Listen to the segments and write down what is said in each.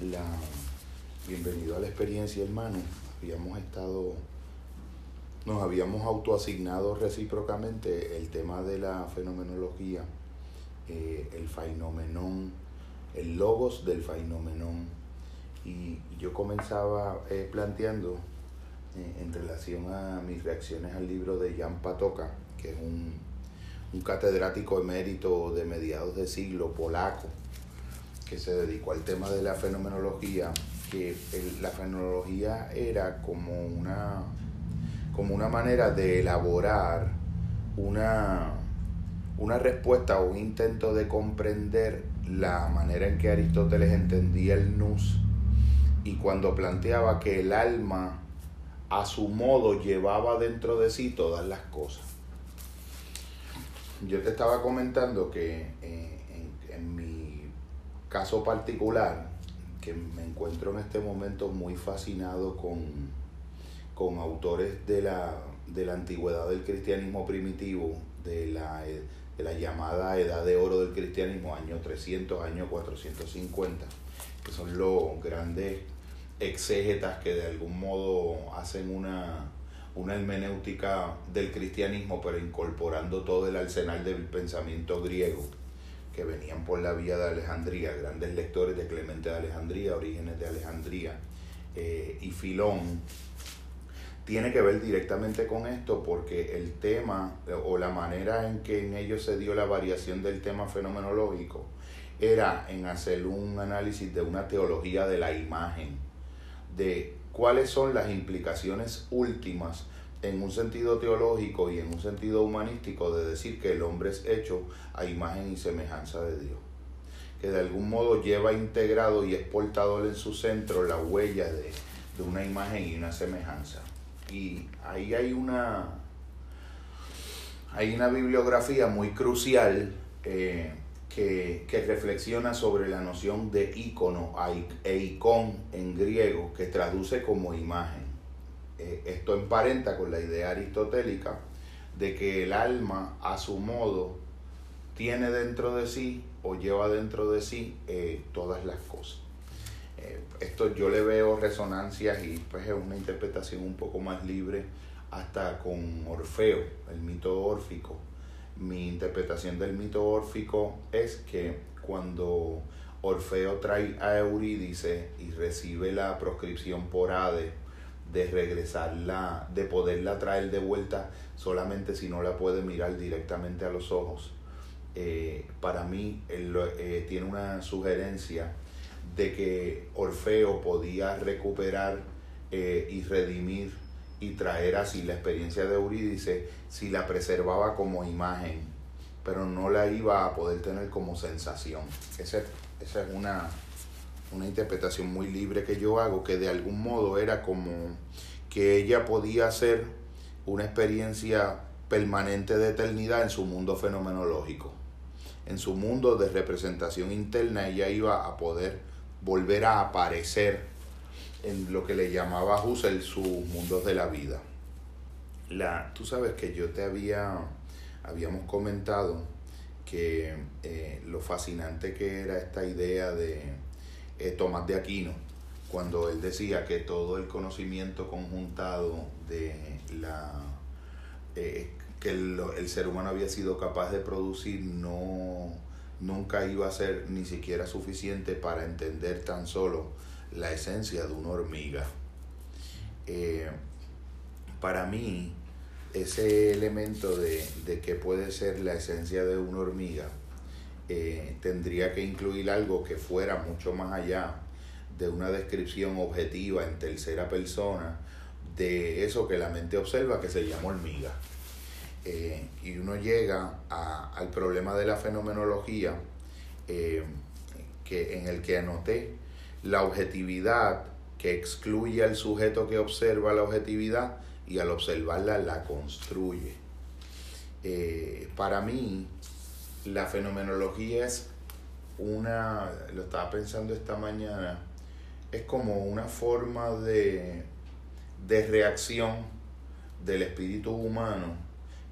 La, bienvenido a la experiencia, hermano. Habíamos estado, nos habíamos autoasignado recíprocamente el tema de la fenomenología, eh, el fenomenón, el logos del fenomenón. Y yo comenzaba eh, planteando eh, en relación a mis reacciones al libro de Jan Patoka, que es un, un catedrático emérito de mediados de siglo polaco, que se dedicó al tema de la fenomenología, que la fenomenología era como una, como una manera de elaborar una, una respuesta o un intento de comprender la manera en que Aristóteles entendía el nous y cuando planteaba que el alma a su modo llevaba dentro de sí todas las cosas. Yo te estaba comentando que eh, caso particular, que me encuentro en este momento muy fascinado con, con autores de la, de la antigüedad del cristianismo primitivo, de la, de la llamada edad de oro del cristianismo, año 300, año 450, que son los grandes exégetas que de algún modo hacen una, una hermenéutica del cristianismo, pero incorporando todo el arsenal del pensamiento griego, que venían por la vía de Alejandría, grandes lectores de Clemente de Alejandría, Orígenes de Alejandría eh, y Filón, tiene que ver directamente con esto porque el tema o la manera en que en ellos se dio la variación del tema fenomenológico era en hacer un análisis de una teología de la imagen de cuáles son las implicaciones últimas en un sentido teológico y en un sentido humanístico de decir que el hombre es hecho a imagen y semejanza de Dios, que de algún modo lleva integrado y es portador en su centro la huella de, una imagen y una semejanza. Y ahí hay una, hay una bibliografía muy crucial eh, que, reflexiona sobre la noción de ícono e icon en griego, que traduce como imagen. Eh, esto emparenta con la idea aristotélica de que el alma a su modo tiene dentro de sí o lleva dentro de sí eh, todas las cosas. Eh, esto yo le veo resonancias y pues es una interpretación un poco más libre hasta con Orfeo, el mito órfico, mi interpretación del mito órfico es que cuando Orfeo trae a Eurídice y recibe la proscripción por Hades de regresarla, de poderla traer de vuelta solamente si no la puede mirar directamente a los ojos. Eh, para mí eh, tiene una sugerencia de que Orfeo podía recuperar eh, y redimir y traer así la experiencia de Eurídice si la preservaba como imagen, pero no la iba a poder tener como sensación. Esa, esa es una, una interpretación muy libre que yo hago, que de algún modo era como que ella podía ser una experiencia permanente de eternidad en su mundo fenomenológico. En su mundo de representación interna ella iba a poder volver a aparecer en lo que le llamaba Husserl sus mundos de la vida. La, tú sabes que yo te había, habíamos comentado que eh, lo fascinante que era esta idea de eh, Tomás de Aquino, cuando él decía que todo el conocimiento conjuntado de la eh, que el, el, ser humano había sido capaz de producir no nunca iba a ser ni siquiera suficiente para entender tan solo la esencia de una hormiga. Eh, para mí, ese elemento de, de que puede ser la esencia de una hormiga eh, tendría que incluir algo que fuera mucho más allá de una descripción objetiva en tercera persona de eso que la mente observa que se llama hormiga. Eh, y uno llega al problema de la fenomenología que, en el que anoté la objetividad que excluye al sujeto que observa la objetividad y al observarla la construye. Eh, para mí, la fenomenología es una, lo estaba pensando esta mañana, es como una forma de, de reacción del espíritu humano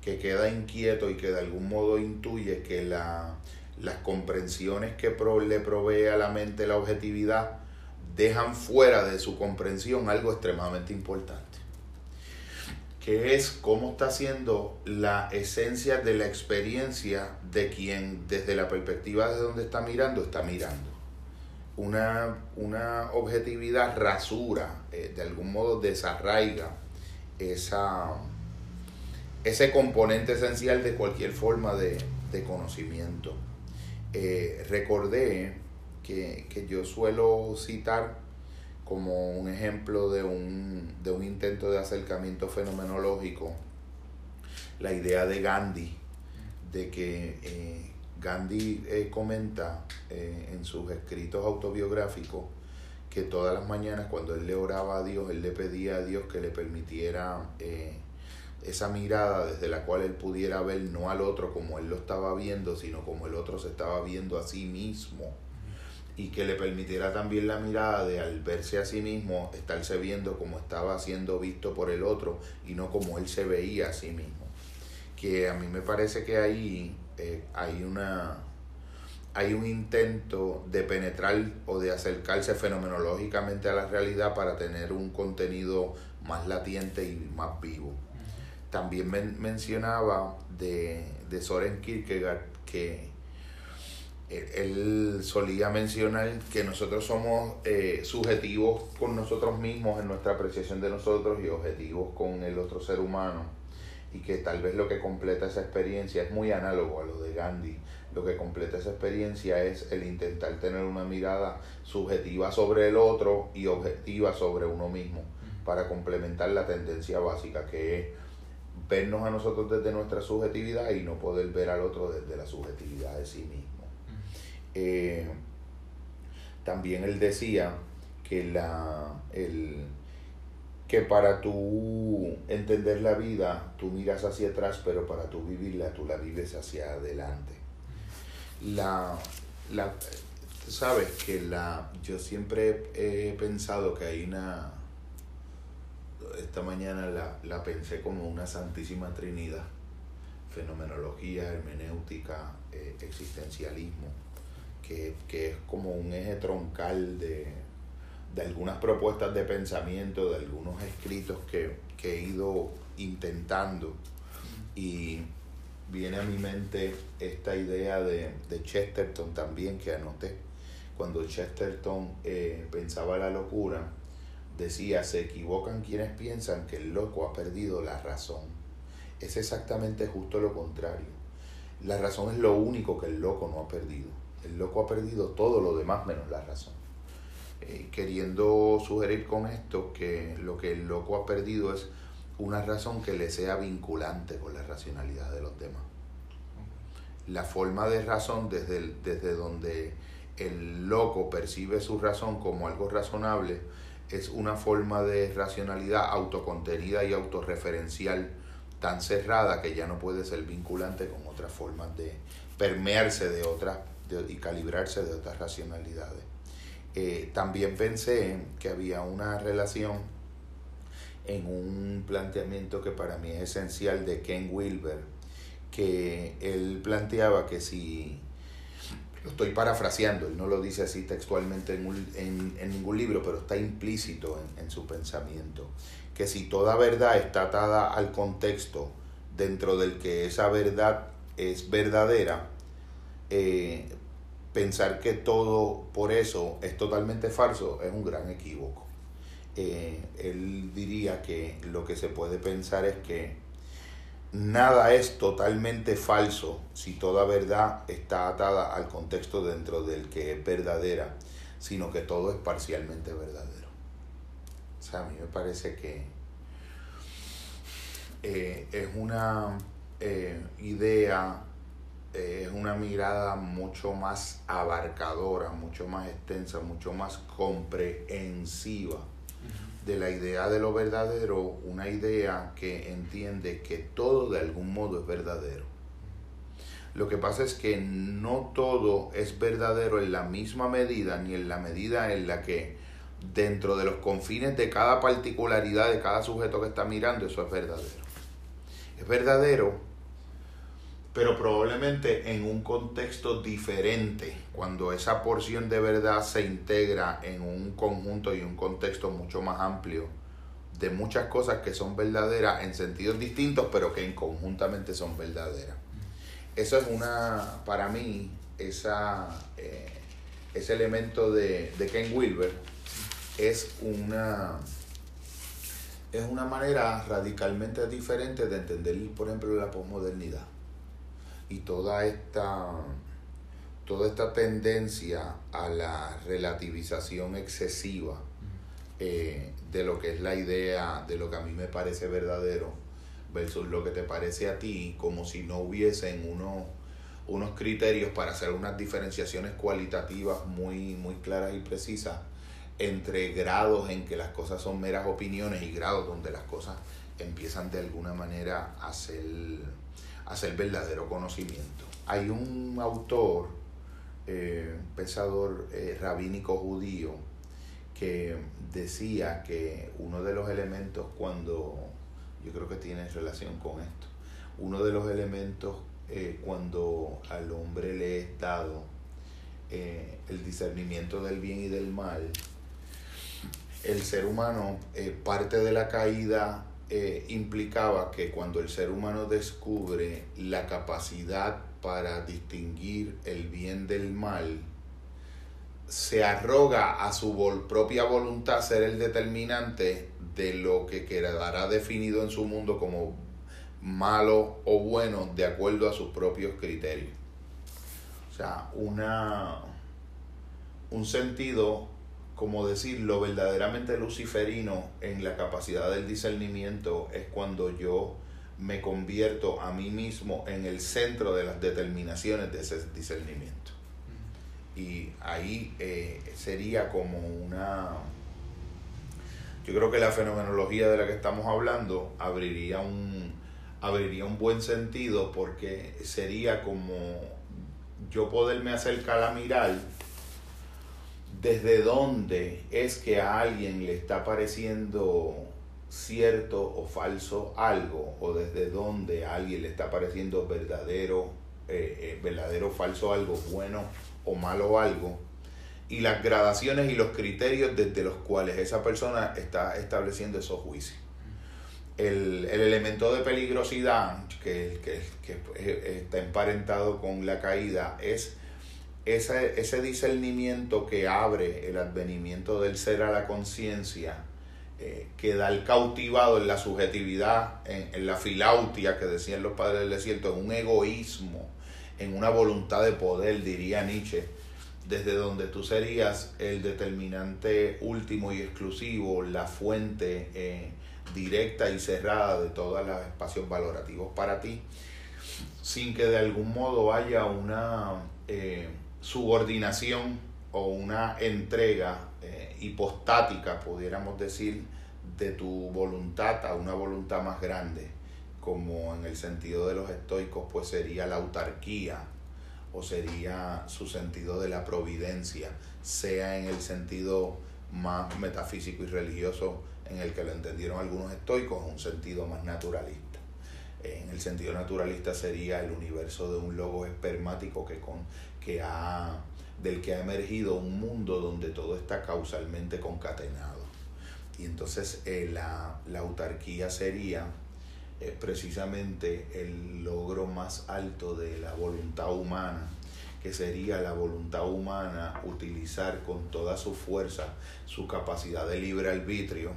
que queda inquieto y que de algún modo intuye que la, las comprensiones que le provee a la mente la objetividad dejan fuera de su comprensión algo extremadamente importante, que es cómo está siendo la esencia de la experiencia de quien desde la perspectiva de donde está mirando está mirando. Una, una objetividad rasura, eh, de algún modo desarraiga esa, ese componente esencial de cualquier forma de, conocimiento. Eh, recordé que, yo suelo citar como un ejemplo de un, de un intento de acercamiento fenomenológico la idea de Gandhi, de que eh, Gandhi eh, comenta en sus escritos autobiográficos que todas las mañanas cuando él le oraba a Dios, él le pedía a Dios que le permitiera esa mirada desde la cual él pudiera ver no al otro como él lo estaba viendo, sino como el otro se estaba viendo a sí mismo. Y que le permitiera también la mirada de al verse a sí mismo, estarse viendo como estaba siendo visto por el otro y no como él se veía a sí mismo. Que a mí me parece que ahí eh, hay una hay un intento de penetrar o de acercarse fenomenológicamente a la realidad para tener un contenido más latiente y más vivo. También mencionaba de, de Soren Kierkegaard que él solía mencionar que nosotros somos eh, subjetivos con nosotros mismos en nuestra apreciación de nosotros y objetivos con el otro ser humano y que tal vez lo que completa esa experiencia es muy análogo a lo de Gandhi. Lo que completa esa experiencia es el intentar tener una mirada subjetiva sobre el otro y objetiva sobre uno mismo para complementar la tendencia básica que es vernos a nosotros desde nuestra subjetividad y no poder ver al otro desde la subjetividad de sí mismo. Eh, también él decía que, la, el, que para tú entender la vida, tú miras hacia atrás, pero para tú vivirla, tú la vives hacia adelante. La, la, sabes que la, yo siempre he pensado que hay una, esta mañana la, pensé como una santísima trinidad, fenomenología, hermenéutica, eh, existencialismo, que, es como un eje troncal de, algunas propuestas de pensamiento, de algunos escritos que, he ido intentando. Y viene a mi mente esta idea de, Chesterton también que anoté. Cuando Chesterton eh, pensaba la locura, decía, se equivocan quienes piensan que el loco ha perdido la razón. Es exactamente justo lo contrario. La razón es lo único que el loco no ha perdido. El loco ha perdido todo lo demás menos la razón. Eh, queriendo sugerir con esto que lo que el loco ha perdido es una razón que le sea vinculante con la racionalidad de los demás. La forma de razón desde, desde donde el loco percibe su razón como algo razonable es una forma de racionalidad autocontenida y autorreferencial tan cerrada que ya no puede ser vinculante con otras formas de permearse de otras y calibrarse de otras racionalidades. Eh, también pensé que había una relación en un planteamiento que para mí es esencial de Ken Wilber, que él planteaba que si lo estoy parafraseando, él no lo dice así textualmente en, ningún libro, pero está implícito en, su pensamiento, que si toda verdad está atada al contexto dentro del que esa verdad es verdadera, eh, pensar que todo por eso es totalmente falso es un gran equívoco. Eh, él diría que lo que se puede pensar es que nada es totalmente falso si toda verdad está atada al contexto dentro del que es verdadera, sino que todo es parcialmente verdadero. O sea, a mí me parece que eh, es una eh, idea, es una mirada mucho más abarcadora, mucho más extensa, mucho más comprensiva de la idea de lo verdadero una idea que entiende que todo de algún modo es verdadero. Lo que pasa es que no todo es verdadero en la misma medida ni en la medida en la que dentro de los confines de cada particularidad de cada sujeto que está mirando eso es verdadero. Es verdadero pero probablemente en un contexto diferente, cuando esa porción de verdad se integra en un conjunto y un contexto mucho más amplio de muchas cosas que son verdaderas en sentidos distintos, pero que en conjuntamente son verdaderas. Eso es una, para mí, esa, eh, ese elemento de, de Ken Wilber es una, es una manera radicalmente diferente de entender, por ejemplo, la posmodernidad y toda esta, toda esta tendencia a la relativización excesiva eh, de lo que es la idea, de lo que a mí me parece verdadero versus lo que te parece a ti, como si no hubiesen unos, unos criterios para hacer unas diferenciaciones cualitativas muy, muy claras y precisas entre grados en que las cosas son meras opiniones y grados donde las cosas empiezan de alguna manera a ser, a ser verdadero conocimiento. Hay un autor, eh, pensador eh, rabínico judío, que decía que uno de los elementos cuando, yo creo que tiene relación con esto, uno de los elementos eh, cuando al hombre le es dado el discernimiento del bien y del mal, el ser humano, eh, parte de la caída eh, implicaba que cuando el ser humano descubre la capacidad para distinguir el bien del mal, se arroga a su propia voluntad ser el determinante de lo que quedará definido en su mundo como malo o bueno de acuerdo a sus propios criterios. O sea, una, un sentido como decir, lo verdaderamente luciferino en la capacidad del discernimiento es cuando yo me convierto a mí mismo en el centro de las determinaciones de ese discernimiento. Y ahí eh, sería como una... Yo creo que la fenomenología de la que estamos hablando abriría un, abriría un buen sentido porque sería como yo poderme acercar a mirar desde dónde es que a alguien le está pareciendo cierto o falso algo, o desde dónde a alguien le está pareciendo verdadero, eh, eh, verdadero o falso algo, bueno o malo algo, y las gradaciones y los criterios desde los cuales esa persona está estableciendo esos juicios. El, elemento de peligrosidad que, que está emparentado con la caída es ese, ese discernimiento que abre el advenimiento del ser a la conciencia, eh, el cautivado en la subjetividad, en, la filautia que decían los padres del desierto, en un egoísmo, en una voluntad de poder, diría Nietzsche, desde donde tú serías el determinante último y exclusivo, la fuente eh, directa y cerrada de todos los espacios valorativos para ti, sin que de algún modo haya una... Eh, subordinación o una entrega eh, hipostática, pudiéramos decir, de tu voluntad a una voluntad más grande, como en el sentido de los estoicos, pues sería la autarquía o sería su sentido de la providencia, sea en el sentido más metafísico y religioso en el que lo entendieron algunos estoicos, un sentido más naturalista. En el sentido naturalista sería el universo de un logo espermático que, con, que ha, del que ha emergido un mundo donde todo está causalmente concatenado. Y entonces eh, la, autarquía sería eh, precisamente el logro más alto de la voluntad humana, que sería la voluntad humana utilizar con toda su fuerza su capacidad de libre arbitrio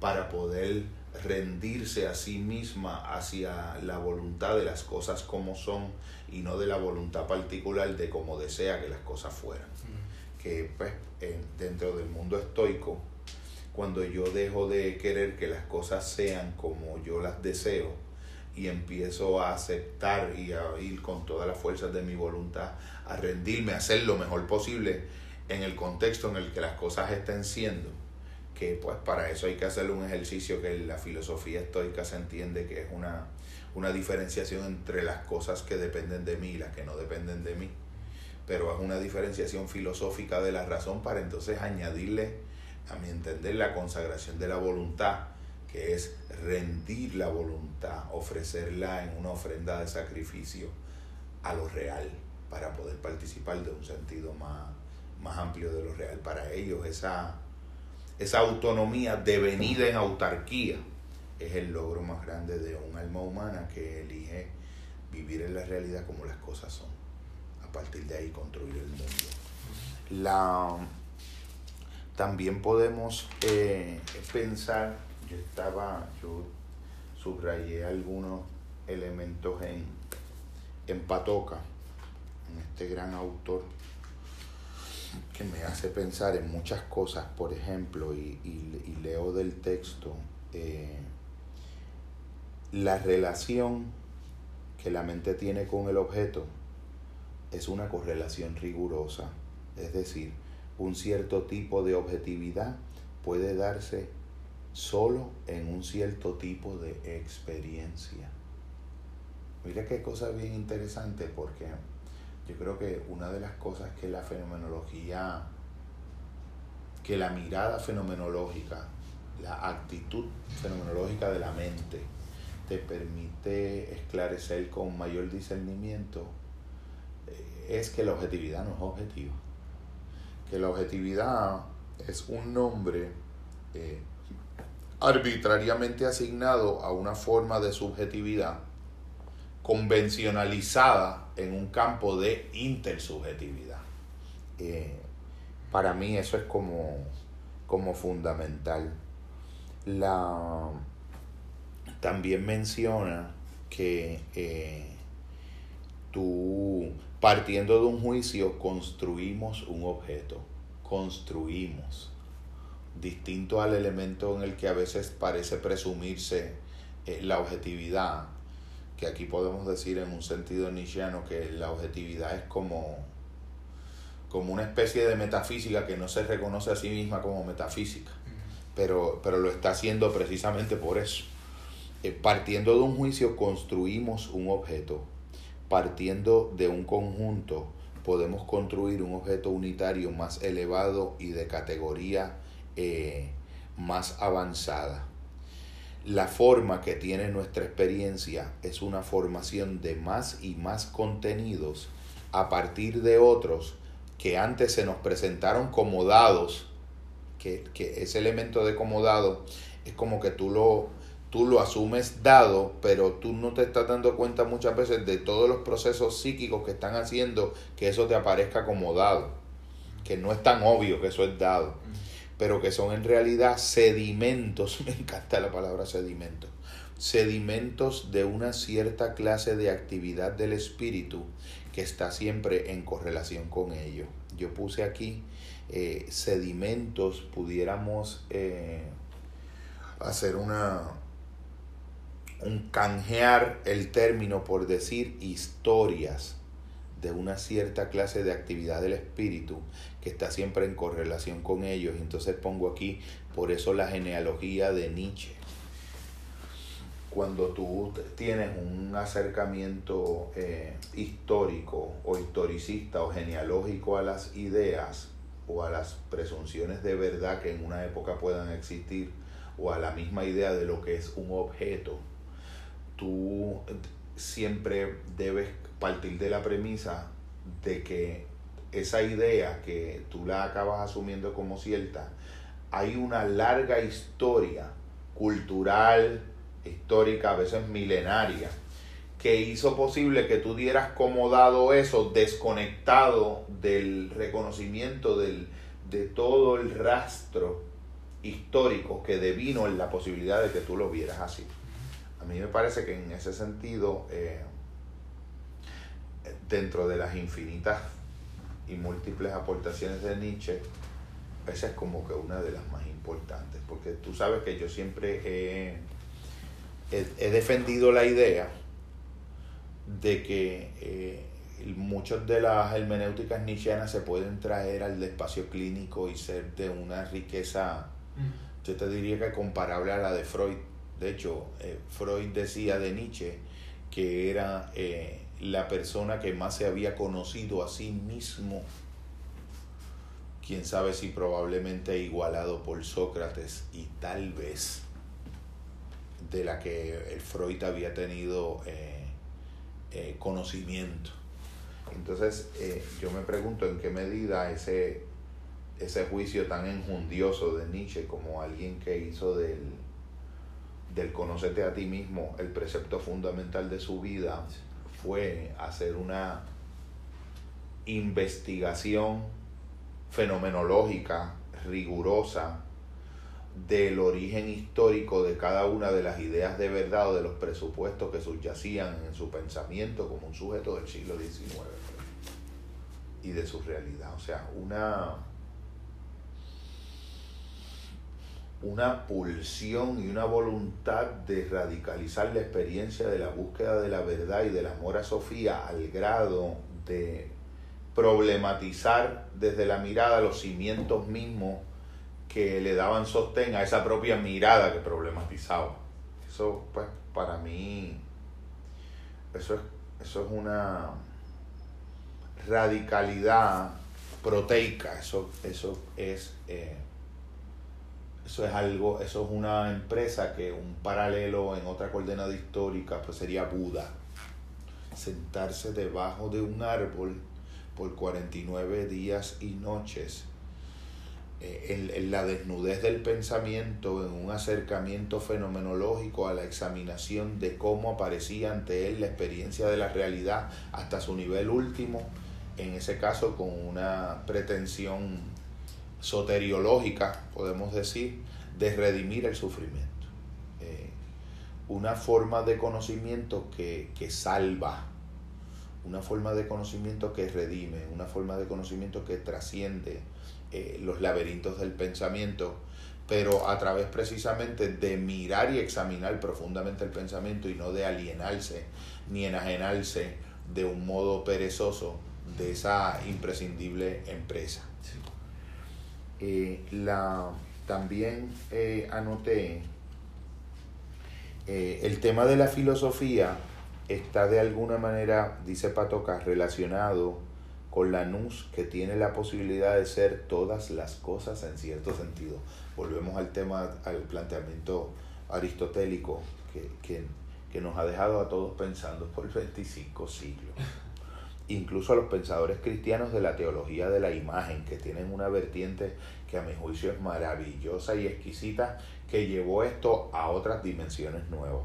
para poder rendirse a sí misma hacia la voluntad de las cosas como son y no de la voluntad particular de cómo desea que las cosas fueran. Que pues dentro del mundo estoico, cuando yo dejo de querer que las cosas sean como yo las deseo y empiezo a aceptar y a ir con todas las fuerzas de mi voluntad, a rendirme, a hacer lo mejor posible en el contexto en el que las cosas estén siendo, que pues para eso hay que hacer un ejercicio que la filosofía estoica se entiende que es una, una diferenciación entre las cosas que dependen de mí y las que no dependen de mí. Pero es una diferenciación filosófica de la razón para entonces añadirle, a mi entender, la consagración de la voluntad, que es rendir la voluntad, ofrecerla en una ofrenda de sacrificio a lo real para poder participar de un sentido más, más amplio de lo real. Para ellos esa, esa autonomía devenida en autarquía es el logro más grande de un alma humana que elige vivir en la realidad como las cosas son. A partir de ahí construir el mundo. La, también podemos eh, pensar, yo estaba, yo subrayé algunos elementos en, en Patoca, en este gran autor, que me hace pensar en muchas cosas, por ejemplo, y, y, leo del texto, eh, la relación que la mente tiene con el objeto es una correlación rigurosa, es decir, un cierto tipo de objetividad puede darse solo en un cierto tipo de experiencia. Mira qué cosa bien interesante porque yo creo que una de las cosas que la fenomenología, que la mirada fenomenológica, la actitud fenomenológica de la mente te permite esclarecer con mayor discernimiento eh, es que la objetividad no es objetiva. Que la objetividad es un nombre eh, arbitrariamente asignado a una forma de subjetividad convencionalizada en un campo de intersubjetividad. Eh, para mí eso es como, como fundamental. La, también menciona que eh, tú, partiendo de un juicio, construimos un objeto, construimos distinto al elemento en el que a veces parece presumirse eh, la objetividad, que aquí podemos decir en un sentido nietzscheano que la objetividad es como, como una especie de metafísica que no se reconoce a sí misma como metafísica, pero, pero lo está haciendo precisamente por eso. Eh, partiendo de un juicio construimos un objeto, partiendo de un conjunto podemos construir un objeto unitario más elevado y de categoría eh, más avanzada. La forma que tiene nuestra experiencia es una formación de más y más contenidos a partir de otros que antes se nos presentaron como dados, que, que ese elemento de como dado es como que tú lo, tú lo asumes dado, pero tú no te estás dando cuenta muchas veces de todos los procesos psíquicos que están haciendo que eso te aparezca como dado, que no es tan obvio que eso es dado pero que son en realidad sedimentos, me encanta la palabra sedimento, sedimentos de una cierta clase de actividad del espíritu que está siempre en correlación con ello. Yo puse aquí eh, sedimentos, pudiéramos eh, hacer una, un canjear el término por decir historias de una cierta clase de actividad del espíritu que está siempre en correlación con ellos. Entonces pongo aquí, por eso la genealogía de Nietzsche. Cuando tú tienes un acercamiento eh, histórico o historicista o genealógico a las ideas o a las presunciones de verdad que en una época puedan existir o a la misma idea de lo que es un objeto, tú siempre debes partir de la premisa de que esa idea que tú la acabas asumiendo como cierta, hay una larga historia cultural, histórica, a veces milenaria, que hizo posible que tú dieras como dado eso desconectado del reconocimiento del, de todo el rastro histórico que devino en la posibilidad de que tú lo vieras así. A mí me parece que en ese sentido eh, dentro de las infinitas y múltiples aportaciones de Nietzsche, esa es como que una de las más importantes, porque tú sabes que yo siempre he, he, defendido la idea de que eh, muchas de las hermenéuticas nietzscheanas se pueden traer al espacio clínico y ser de una riqueza, mm. yo te diría que comparable a la de Freud. De hecho, eh, Freud decía de Nietzsche que era eh, la persona que más se había conocido a sí mismo, quién sabe si probablemente igualado por Sócrates y tal vez de la que el Freud había tenido eh, conocimiento. Entonces yo me pregunto en qué medida ese, ese juicio tan enjundioso de Nietzsche como alguien que hizo del, del conocerte a ti mismo el precepto fundamental de su vida fue hacer una investigación fenomenológica, rigurosa, del origen histórico de cada una de las ideas de verdad o de los presupuestos que subyacían en su pensamiento como un sujeto del siglo XIX y de su realidad. O sea, una, una pulsión y una voluntad de radicalizar la experiencia de la búsqueda de la verdad y del amor a Sofía al grado de problematizar desde la mirada los cimientos mismos que le daban sostén a esa propia mirada que problematizaba. Eso, pues, para mí, eso es, eso es una radicalidad proteica, eso, eso es... Eh, eso es algo, eso es una empresa que un paralelo en otra coordenada histórica pues sería Buda. Sentarse debajo de un árbol por 49 días y noches en, en, la desnudez del pensamiento, en un acercamiento fenomenológico a la examinación de cómo aparecía ante él la experiencia de la realidad hasta su nivel último, en ese caso con una pretensión soteriológica, podemos decir, de redimir el sufrimiento. Eh, una forma de conocimiento que, que salva, una forma de conocimiento que redime, una forma de conocimiento que trasciende eh, los laberintos del pensamiento, pero a través precisamente de mirar y examinar profundamente el pensamiento y no de alienarse ni enajenarse de un modo perezoso de esa imprescindible empresa. Eh, la, también eh, anoté el tema de la filosofía está de alguna manera, dice Patoca, relacionado con la nus que tiene la posibilidad de ser todas las cosas en cierto sentido. Volvemos al tema, al planteamiento aristotélico que, que, que nos ha dejado a todos pensando por 25 siglos. Incluso a los pensadores cristianos de la teología de la imagen, que tienen una vertiente que a mi juicio es maravillosa y exquisita, que llevó esto a otras dimensiones nuevas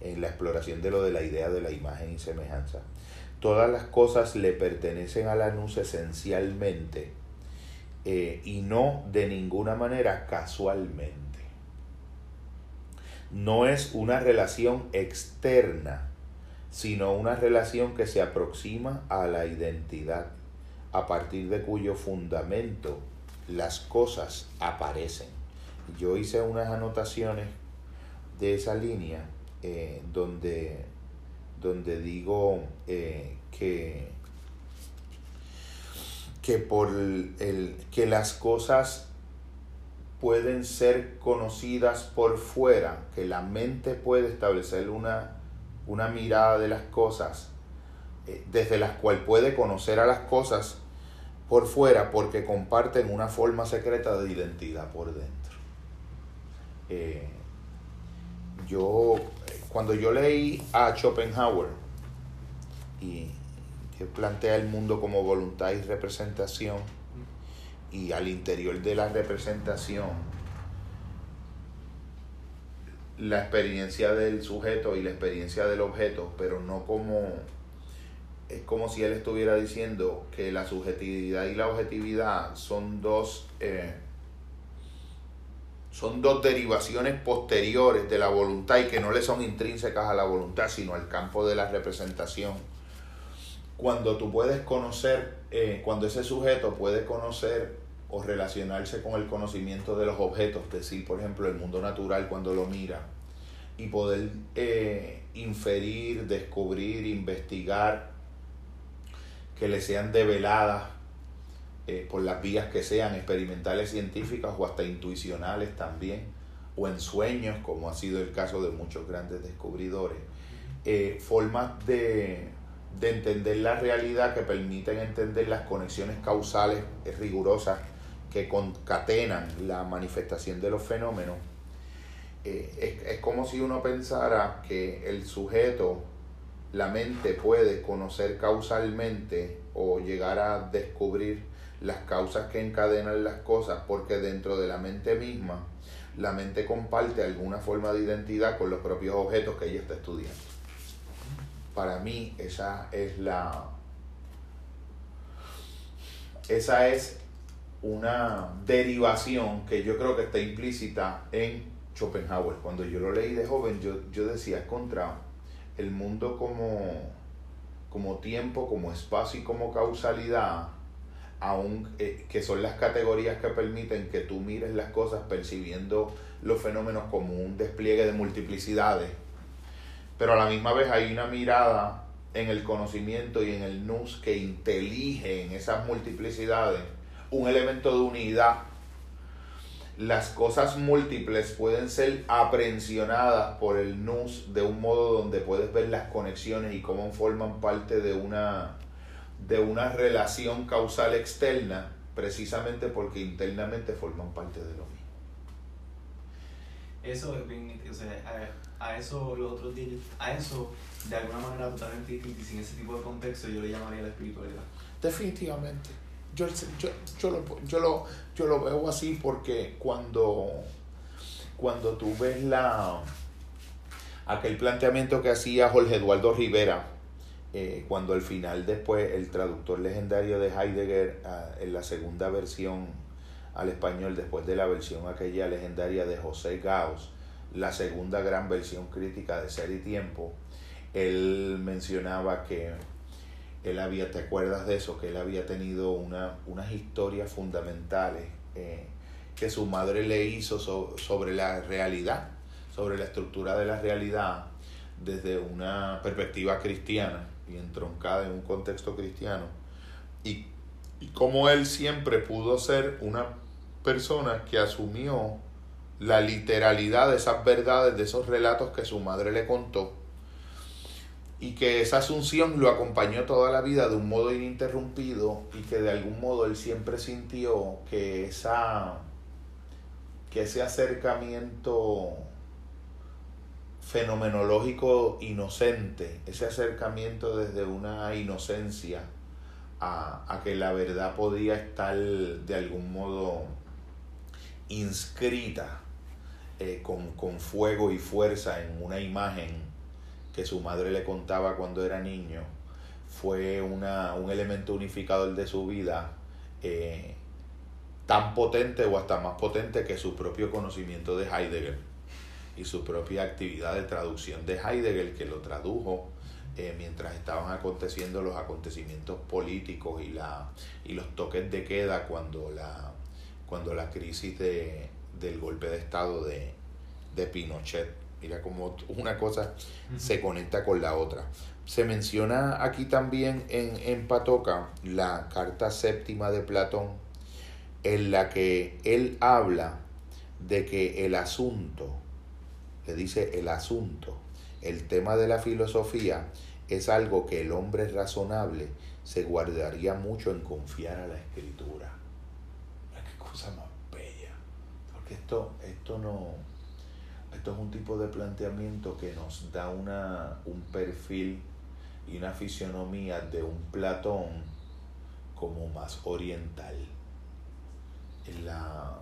en la exploración de lo de la idea de la imagen y semejanza. Todas las cosas le pertenecen a la luz esencialmente eh, y no de ninguna manera casualmente. No es una relación externa, sino una relación que se aproxima a la identidad, a partir de cuyo fundamento las cosas aparecen. Yo hice unas anotaciones de esa línea eh, donde donde digo eh, que, que, por el, que las cosas pueden ser conocidas por fuera, que la mente puede establecer una, una mirada de las cosas, eh, desde las cual puede conocer a las cosas por fuera, porque comparten una forma secreta de identidad por dentro. Eh, yo cuando yo leí a Schopenhauer y que plantea el mundo como voluntad y representación y al interior de la representación la experiencia del sujeto y la experiencia del objeto, pero no como es como si él estuviera diciendo que la subjetividad y la objetividad son dos eh, son dos derivaciones posteriores de la voluntad y que no le son intrínsecas a la voluntad, sino al campo de la representación. Cuando tú puedes conocer, eh, cuando ese sujeto puede conocer o relacionarse con el conocimiento de los objetos, decir, por ejemplo, el mundo natural cuando lo mira, y poder eh, inferir, descubrir, investigar, que le sean develadas eh, por las vías que sean experimentales científicas o hasta intuicionales también, o en sueños, como ha sido el caso de muchos grandes descubridores, eh, formas de, de entender la realidad que permiten entender las conexiones causales rigurosas que concatenan la manifestación de los fenómenos, eh, es, es, como si uno pensara que el sujeto la mente puede conocer causalmente o llegar a descubrir las causas que encadenan las cosas porque dentro de la mente misma la mente comparte alguna forma de identidad con los propios objetos que ella está estudiando. Para mí esa es la esa es una derivación que yo creo que está implícita en Schopenhauer. Cuando yo lo leí de joven, yo, yo decía, contra el mundo como, como tiempo, como espacio y como causalidad, aún eh, que son las categorías que permiten que tú mires las cosas percibiendo los fenómenos como un despliegue de multiplicidades, pero a la misma vez hay una mirada en el conocimiento y en el nous que intelige en esas multiplicidades un elemento de unidad. Las cosas múltiples pueden ser aprehensionadas por el nous de un modo donde puedes ver las conexiones y cómo forman parte de una, de una relación causal externa, precisamente porque internamente forman parte de lo mismo. Eso es bien, o sea, a, eso los otros días, a eso de alguna manera totalmente distinta y sin ese tipo de contexto yo le llamaría la espiritualidad. Definitivamente. Yo, yo, yo, lo, yo, lo, yo lo veo así porque cuando, cuando tú ves la, aquel planteamiento que hacía Jorge Eduardo Rivera, eh, cuando al final después el traductor legendario de Heidegger ah, en la segunda versión al español, después de la versión aquella legendaria de José Gauss, la segunda gran versión crítica de Ser y Tiempo, él mencionaba que él había, ¿te acuerdas de eso? Que él había tenido una, unas historias fundamentales eh, que su madre le hizo sobre la realidad, sobre la estructura de la realidad desde una perspectiva cristiana y entroncada en un contexto cristiano. Y, y cómo él siempre pudo ser una persona que asumió la literalidad de esas verdades, de esos relatos que su madre le contó y que esa asunción lo acompañó toda la vida de un modo ininterrumpido y que de algún modo él siempre sintió que esa que ese acercamiento fenomenológico inocente, ese acercamiento desde una inocencia a, a que la verdad podía estar de algún modo inscrita eh, con, con fuego y fuerza en una imagen que su madre le contaba cuando era niño fue una, un elemento unificador de su vida eh, tan potente o hasta más potente que su propio conocimiento de Heidegger y su propia actividad de traducción de Heidegger que lo tradujo eh, mientras estaban aconteciendo los acontecimientos políticos y, la, y los toques de queda cuando la, cuando la crisis de, del golpe de Estado de, de Pinochet Mira cómo una cosa se conecta con la otra. Se menciona aquí también en, en Patoca la carta séptima de Platón, en la que él habla de que el asunto, le dice el asunto, el tema de la filosofía es algo que el hombre razonable se guardaría mucho en confiar a la escritura. qué cosa más bella. Porque esto, esto no, es un tipo de planteamiento que nos da una, un perfil y una fisionomía de un Platón como más oriental. La,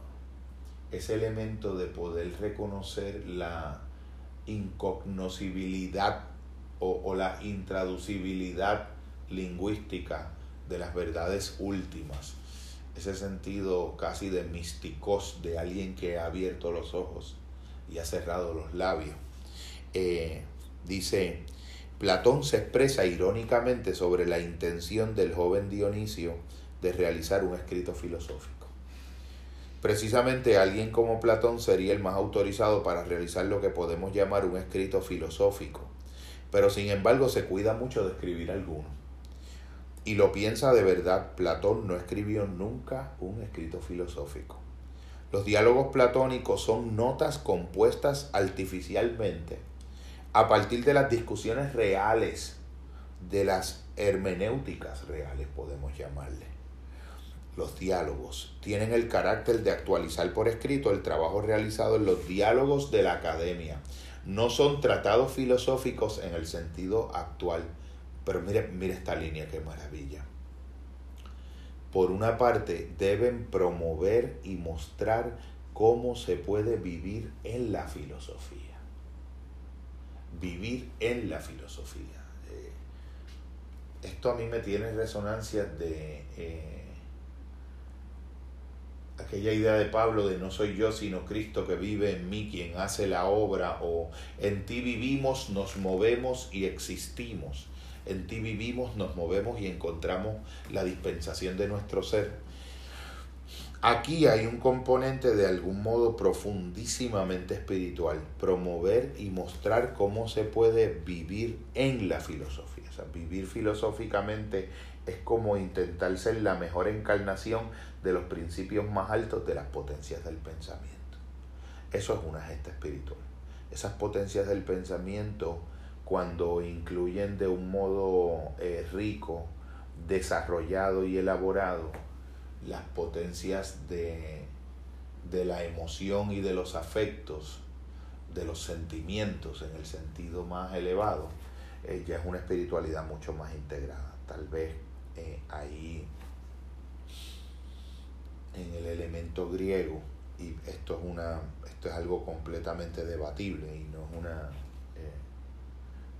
ese elemento de poder reconocer la incognoscibilidad o la intraducibilidad lingüística de las verdades últimas. Ese sentido casi de místicos de alguien que ha abierto los ojos y ha cerrado los labios. Eh, dice, Platón se expresa irónicamente sobre la intención del joven Dionisio de realizar un escrito filosófico. Precisamente alguien como Platón sería el más autorizado para realizar lo que podemos llamar un escrito filosófico, pero sin embargo se cuida mucho de escribir alguno. Y lo piensa de verdad, Platón no escribió nunca un escrito filosófico. Los diálogos platónicos son notas compuestas artificialmente a partir de las discusiones reales, de las hermenéuticas reales, podemos llamarle. Los diálogos tienen el carácter de actualizar por escrito el trabajo realizado en los diálogos de la academia. No son tratados filosóficos en el sentido actual. Pero mire, mire esta línea, qué maravilla. Por una parte, deben promover y mostrar cómo se puede vivir en la filosofía. Vivir en la filosofía. Eh, esto a mí me tiene resonancia de eh, aquella idea de Pablo de no soy yo sino Cristo que vive en mí quien hace la obra o en ti vivimos, nos movemos y existimos. En ti vivimos, nos movemos y encontramos la dispensación de nuestro ser. Aquí hay un componente de algún modo profundísimamente espiritual, promover y mostrar cómo se puede vivir en la filosofía. O sea, vivir filosóficamente es como intentar ser la mejor encarnación de los principios más altos de las potencias del pensamiento. Eso es una gesta espiritual. Esas potencias del pensamiento, cuando incluyen de un modo eh, rico, desarrollado y elaborado las potencias de, de la emoción y de los afectos, de los sentimientos en el sentido más elevado, eh, ya es una espiritualidad mucho más integrada. Tal vez eh, ahí en el elemento griego, y esto es, una, esto es algo completamente debatible y no es una,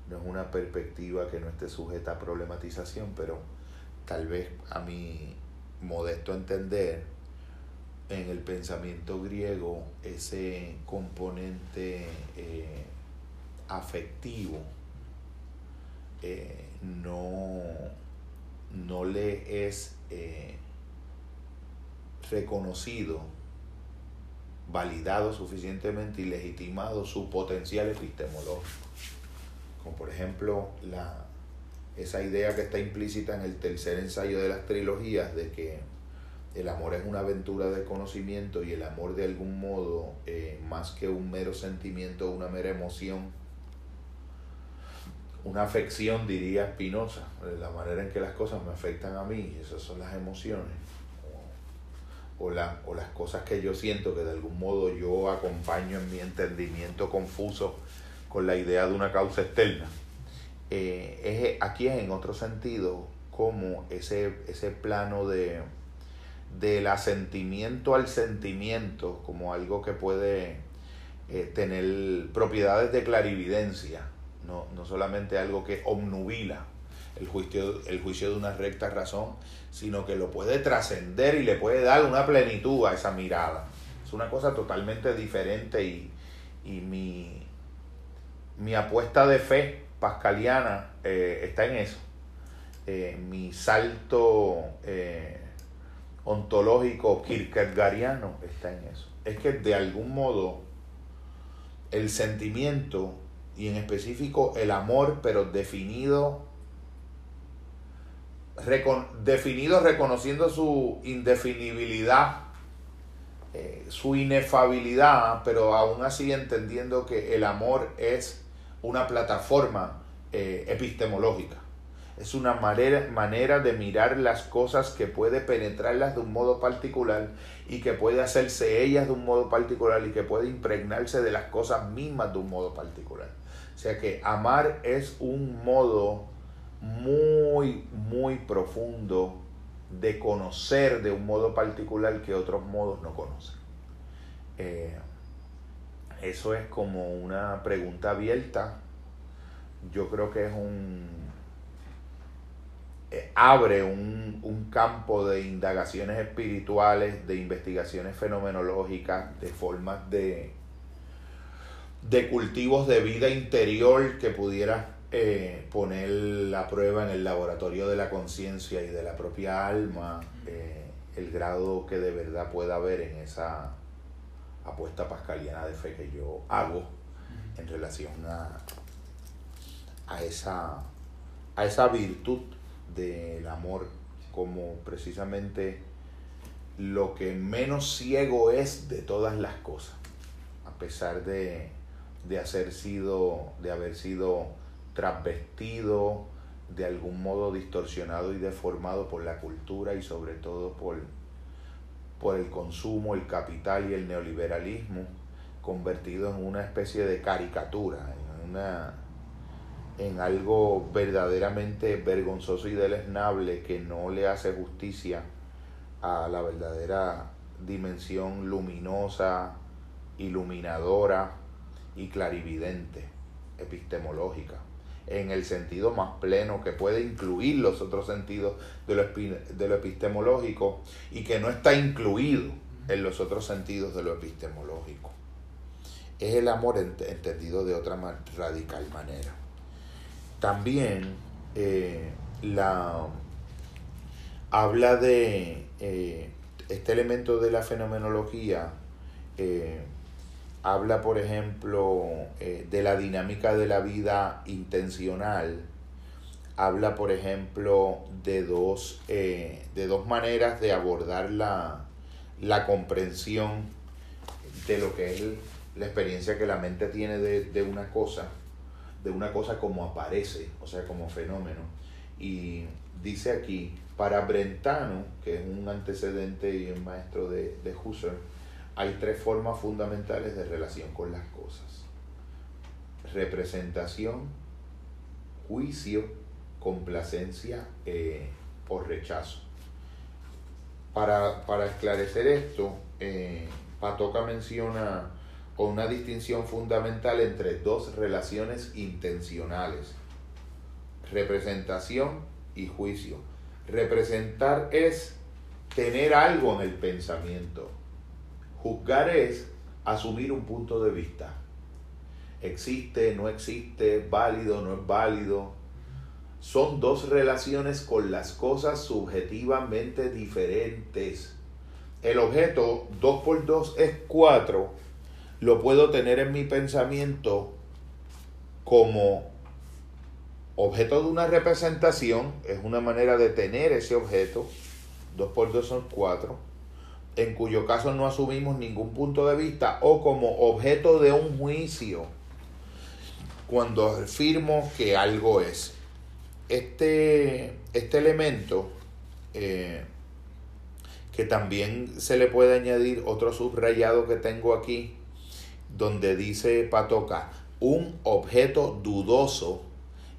no es una perspectiva que no esté sujeta a problematización, pero tal vez a mi modesto entender, en el pensamiento griego ese componente eh, afectivo eh, no, no le es reconocido, validado suficientemente y legitimado su potencial epistemológico. Como por ejemplo la, esa idea que está implícita en el tercer ensayo de las trilogías de que el amor es una aventura de conocimiento y el amor de algún modo, eh, más que un mero sentimiento, una mera emoción, una afección, diría Spinoza, la manera en que las cosas me afectan a mí, esas son las emociones o, o las cosas que yo siento que de algún modo yo acompaño en mi entendimiento confuso con la idea de una causa externa. Eh, es, aquí es en otro sentido como ese, ese plano de del asentimiento al sentimiento como algo que puede eh, tener propiedades de clarividencia, no, no solamente algo que obnubila el juicio, el juicio de una recta razón, sino que lo puede trascender y le puede dar una plenitud a esa mirada. Es una cosa totalmente diferente y, mi, mi, apuesta de fe pascaliana eh, está en eso. Eh, mi salto eh, ontológico kierkegaariano está en eso. Es que de algún modo el sentimiento y en específico el amor, pero definido definido reconociendo su indefinibilidad, su inefabilidad, pero aún así entendiendo que el amor es una plataforma eh, epistemológica. Es una manera, manera de mirar las cosas que puede penetrarlas de un modo particular y que puede hacerse ellas de un modo particular y que puede impregnarse de las cosas mismas de un modo particular. O sea que amar es un modo muy, muy profundo de conocer de un modo particular que otros modos no conocen. Eh, eso es como una pregunta abierta. Yo creo que es un... Eh, abre un, un campo de indagaciones espirituales, de investigaciones fenomenológicas, de formas de, de cultivos de vida interior que pudiera eh, poner la prueba en el laboratorio de la conciencia y de la propia alma eh, el grado que de verdad pueda haber en esa apuesta pascaliana de fe que yo hago en relación a, a, esa, a esa virtud del amor como precisamente lo que menos ciego es de todas las cosas, a pesar de, de, haber sido, de haber sido transvestido, de algún modo distorsionado y deformado por la cultura y sobre todo por, por el consumo, el capital y el neoliberalismo, convertido en una especie de caricatura, en, una, en algo verdaderamente vergonzoso y deleznable que no le hace justicia a la verdadera dimensión luminosa, iluminadora y clarividente, epistemológica, en el sentido más pleno que puede incluir los otros sentidos de lo, de lo epistemológico y que no está incluido en los otros sentidos de lo epistemológico. Es el amor entendido de otra radical manera. También eh, la, habla de eh, este elemento de la fenomenología, eh, habla por ejemplo de la dinámica de la vida intencional, habla por ejemplo de dos, de dos maneras de abordar la, la comprensión de lo que es la experiencia que la mente tiene de, una cosa, de una cosa como aparece, o sea, como fenómeno. Y dice aquí, para Brentano, que es un antecedente y un maestro de, de Husserl, hay tres formas fundamentales de relación con las cosas. Representación, juicio, complacencia eh, o rechazo. Para, esclarecer esto, eh, Patoca menciona una distinción fundamental entre dos relaciones intencionales, representación y juicio. Representar es tener algo en el pensamiento. Juzgar es asumir un punto de vista. Existe, no existe, válido, no es válido, son dos relaciones con las cosas subjetivamente diferentes. El objeto 2 por 2 es 4, lo puedo tener en mi pensamiento como objeto de una representación, es una manera de tener ese objeto, 2 por 2 son 4, en cuyo caso no asumimos ningún punto de vista, o como objeto de un juicio, cuando afirmo que algo es. Este, este elemento, eh, que también se le puede añadir otro subrayado que tengo aquí, donde dice Patoca, un objeto dudoso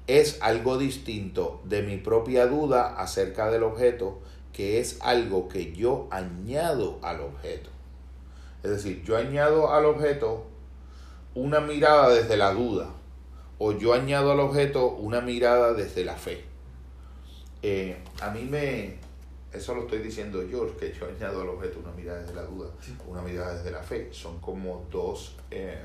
es algo distinto de mi propia duda acerca del objeto, que es algo que yo añado al objeto. Es decir, yo añado al objeto una mirada desde la duda, o yo añado al objeto una mirada desde la fe. Eh, a mí me, eso lo estoy diciendo yo, que yo añado al objeto una mirada desde la duda, una mirada desde la fe. Son como dos, eh,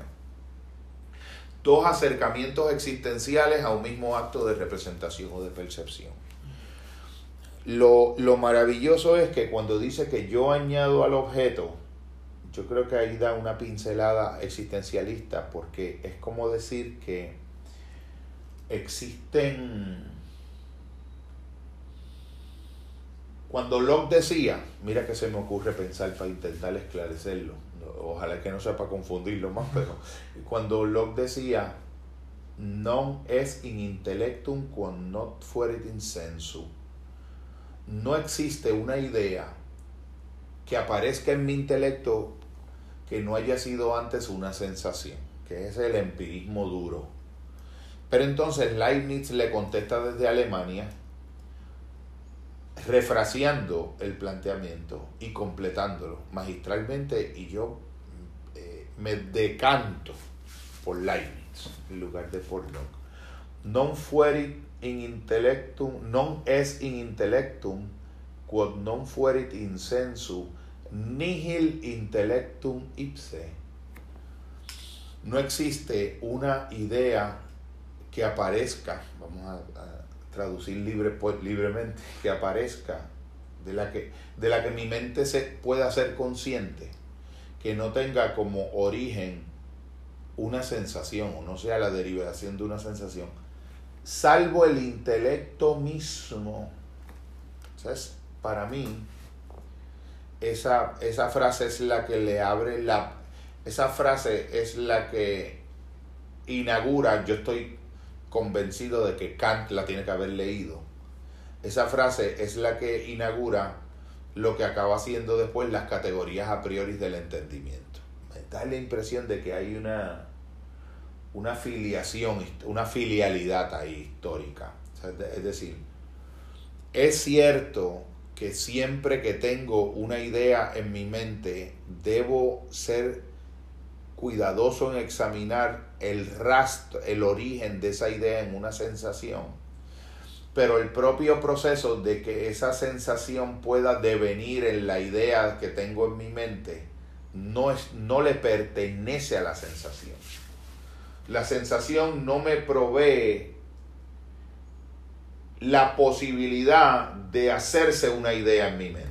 dos acercamientos existenciales a un mismo acto de representación o de percepción. Lo, lo maravilloso es que cuando dice que yo añado al objeto, yo creo que ahí da una pincelada existencialista, porque es como decir que existen... Cuando Locke decía, mira que se me ocurre pensar para intentar esclarecerlo, ojalá que no sea para confundirlo más, pero cuando Locke decía, non es in intellectum quod not fuerit in sensu, no existe una idea que aparezca en mi intelecto que no haya sido antes una sensación, que es el empirismo duro. Pero entonces Leibniz le contesta desde Alemania, refraseando el planteamiento y completándolo magistralmente, y yo eh, me decanto por Leibniz en lugar de por Locke. Non fuerit in intellectum, non es in intellectum, quod non fuerit in sensu, nihil intellectum ipse. No existe una idea que aparezca, vamos a, traducir libre, pues, libremente, que aparezca, de la que, de la que mi mente se pueda ser consciente, que no tenga como origen una sensación, o no sea la derivación de una sensación, salvo el intelecto mismo. ¿Sabes? Para mí, esa, esa frase es la que le abre la... Esa frase es la que inaugura, yo estoy convencido de que Kant la tiene que haber leído. Esa frase es la que inaugura lo que acaba siendo después las categorías a priori del entendimiento. da la impresión de que hay una, una filiación, una filialidad ahí histórica. es decir, es cierto que siempre que tengo una idea en mi mente, debo ser cuidadoso en examinar el rastro, el origen de esa idea en una sensación. Pero el propio proceso de que esa sensación pueda devenir en la idea que tengo en mi mente no, es, no le pertenece a la sensación. La sensación no me provee la posibilidad de hacerse una idea en mi mente.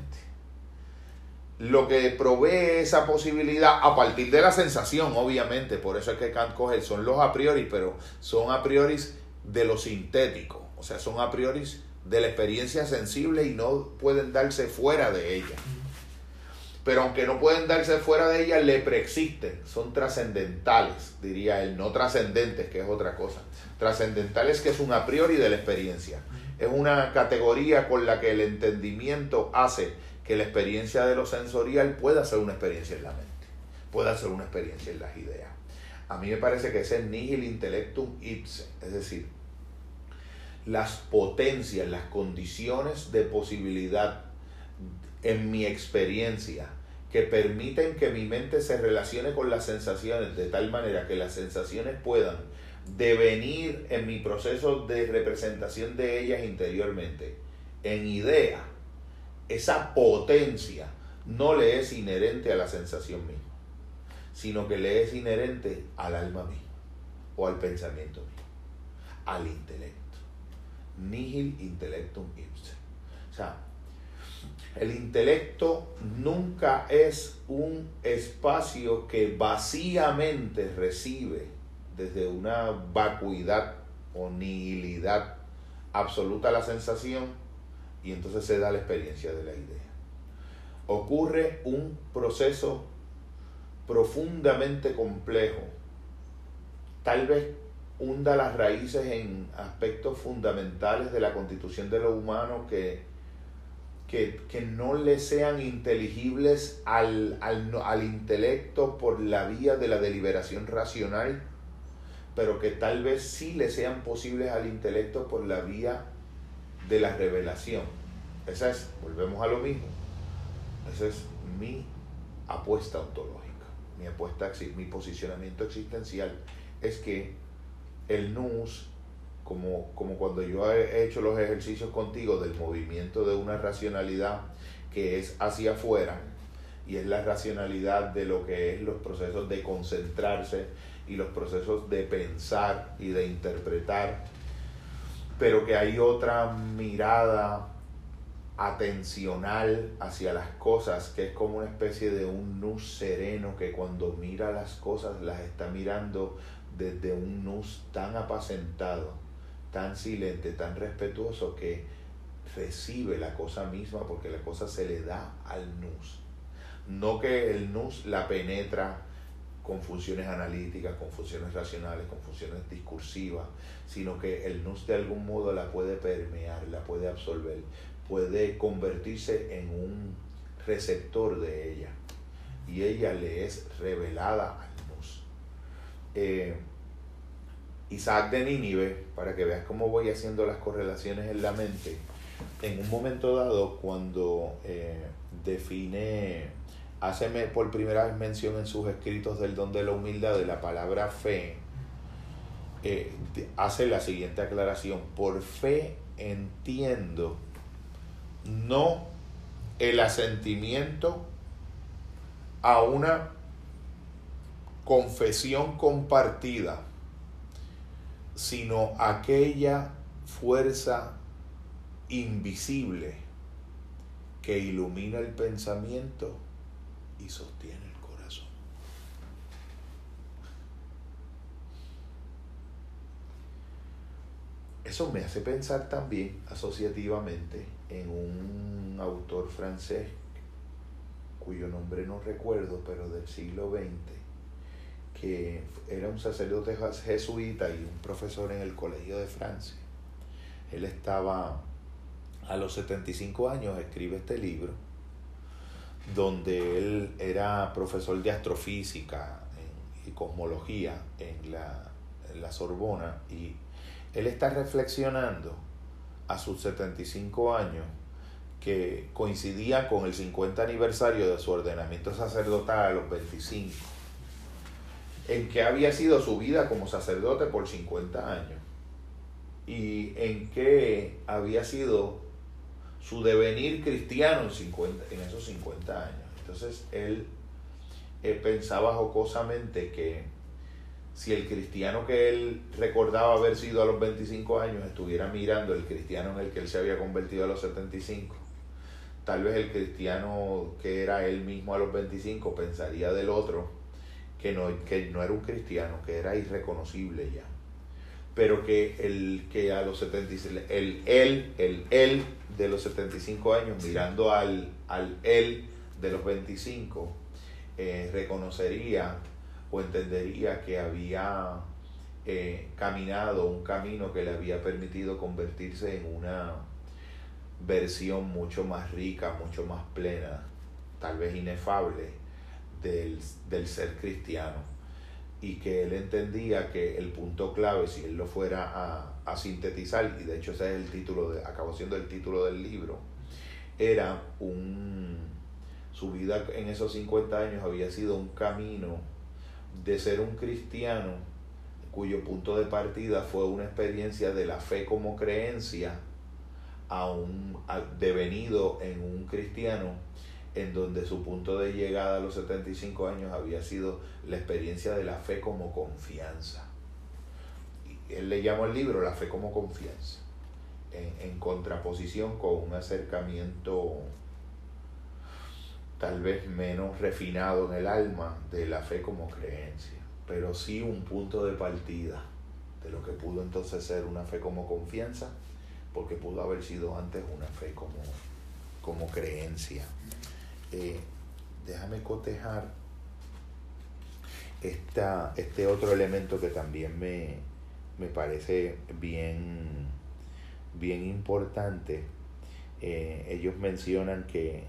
Lo que provee esa posibilidad a partir de la sensación, obviamente, por eso es que Kant coge, son los a priori, pero son a priori de lo sintético, o sea, son a priori de la experiencia sensible y no pueden darse fuera de ella. Pero aunque no pueden darse fuera de ella, le preexisten, son trascendentales, diría él, no trascendentes, que es otra cosa. Trascendentales que es un a priori de la experiencia es una categoría con la que el entendimiento hace que la experiencia de lo sensorial pueda ser una experiencia en la mente, pueda ser una experiencia en las ideas. A mí me parece que ese nihil intellectum ipse, es decir, las potencias, las condiciones de posibilidad en mi experiencia que permiten que mi mente se relacione con las sensaciones de tal manera que las sensaciones puedan devenir en mi proceso de representación de ellas interiormente en idea, esa potencia no le es inherente a la sensación misma, sino que le es inherente al alma misma o al pensamiento mismo, al intelecto. Nihil intellectum ipse. O sea, el intelecto nunca es un espacio que vacíamente recibe desde una vacuidad o nihilidad absoluta la sensación y entonces se da la experiencia de la idea. Ocurre un proceso profundamente complejo, tal vez hunda las raíces en aspectos fundamentales de la constitución de lo humano que, que, no le sean inteligibles al, al, al intelecto por la vía de la deliberación racional, pero que tal vez sí le sean posibles al intelecto por la vía de la revelación. Esa es, volvemos a lo mismo, esa es mi apuesta ontológica, mi apuesta, mi posicionamiento existencial, es que el nous, como, como cuando yo he hecho los ejercicios contigo del movimiento de una racionalidad que es hacia afuera, y es la racionalidad de lo que es los procesos de concentrarse y los procesos de pensar y de interpretar, pero que hay otra mirada atencional hacia las cosas, que es como una especie de un nus sereno que cuando mira las cosas las está mirando desde un nus tan apacentado, tan silente, tan respetuoso que recibe la cosa misma porque la cosa se le da al nus. No que el nus la penetra con funciones analíticas, con funciones racionales, con funciones discursivas, sino que el NUS de algún modo la puede permear, la puede absorber, puede convertirse en un receptor de ella y ella le es revelada al NUS. Eh, Isaac de Nínive, para que veas cómo voy haciendo las correlaciones en la mente, en un momento dado cuando eh, define hace por primera vez mención en sus escritos del don de la humildad de la palabra fe, eh, hace la siguiente aclaración. Por fe entiendo no el asentimiento a una confesión compartida, sino aquella fuerza invisible que ilumina el pensamiento y sostiene el corazón. Eso me hace pensar también asociativamente en un autor francés cuyo nombre no recuerdo, pero del siglo XX, que era un sacerdote jesuita y un profesor en el Colegio de Francia. Él estaba a los 75 años, escribe este libro donde él era profesor de astrofísica y cosmología en la, la Sorbona y él está reflexionando a sus 75 años que coincidía con el 50 aniversario de su ordenamiento sacerdotal a los 25, en que había sido su vida como sacerdote por 50 años y en que había sido su devenir cristiano en, 50, en esos 50 años. Entonces él eh, pensaba jocosamente que si el cristiano que él recordaba haber sido a los 25 años estuviera mirando el cristiano en el que él se había convertido a los 75, tal vez el cristiano que era él mismo a los 25 pensaría del otro que no, que no era un cristiano, que era irreconocible ya. Pero que el que a los 75, el él, el él de los 75 años, mirando al, al él de los 25, eh, reconocería o entendería que había eh, caminado un camino que le había permitido convertirse en una versión mucho más rica, mucho más plena, tal vez inefable del, ser cristiano. Y que él entendía que el punto clave, si él lo fuera a, a sintetizar, y de hecho ese es el título, de, acabó siendo el título del libro, era un, su vida en esos 50 años había sido un camino de ser un cristiano cuyo punto de partida fue una experiencia de la fe como creencia a un devenido en un cristiano en donde su punto de llegada a los 75 años había sido la experiencia de la fe como confianza. Él le llamó el libro La fe como confianza, en, en contraposición con un acercamiento tal vez menos refinado en el alma de la fe como creencia, pero sí un punto de partida de lo que pudo entonces ser una fe como confianza porque pudo haber sido antes una fe como, como creencia. Eh, déjame cotejar esta, este otro elemento que también me, parece bien, bien importante. Eh, ellos mencionan que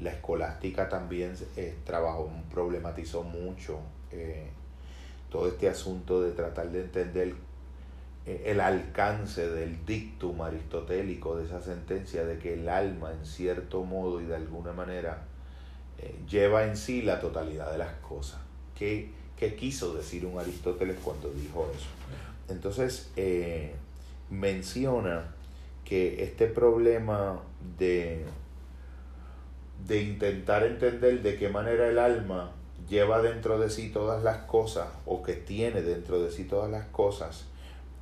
la escolástica también eh, trabajó, problematizó mucho todo este asunto de tratar de entender el alcance del dictum aristotélico de esa sentencia de que el alma en cierto modo y de alguna manera eh, lleva en sí la totalidad de las cosas. ¿Qué, ¿Qué, quiso decir un Aristóteles cuando dijo eso? Entonces eh, menciona que este problema de, de intentar entender de qué manera el alma lleva dentro de sí todas las cosas o que tiene dentro de sí todas las cosas,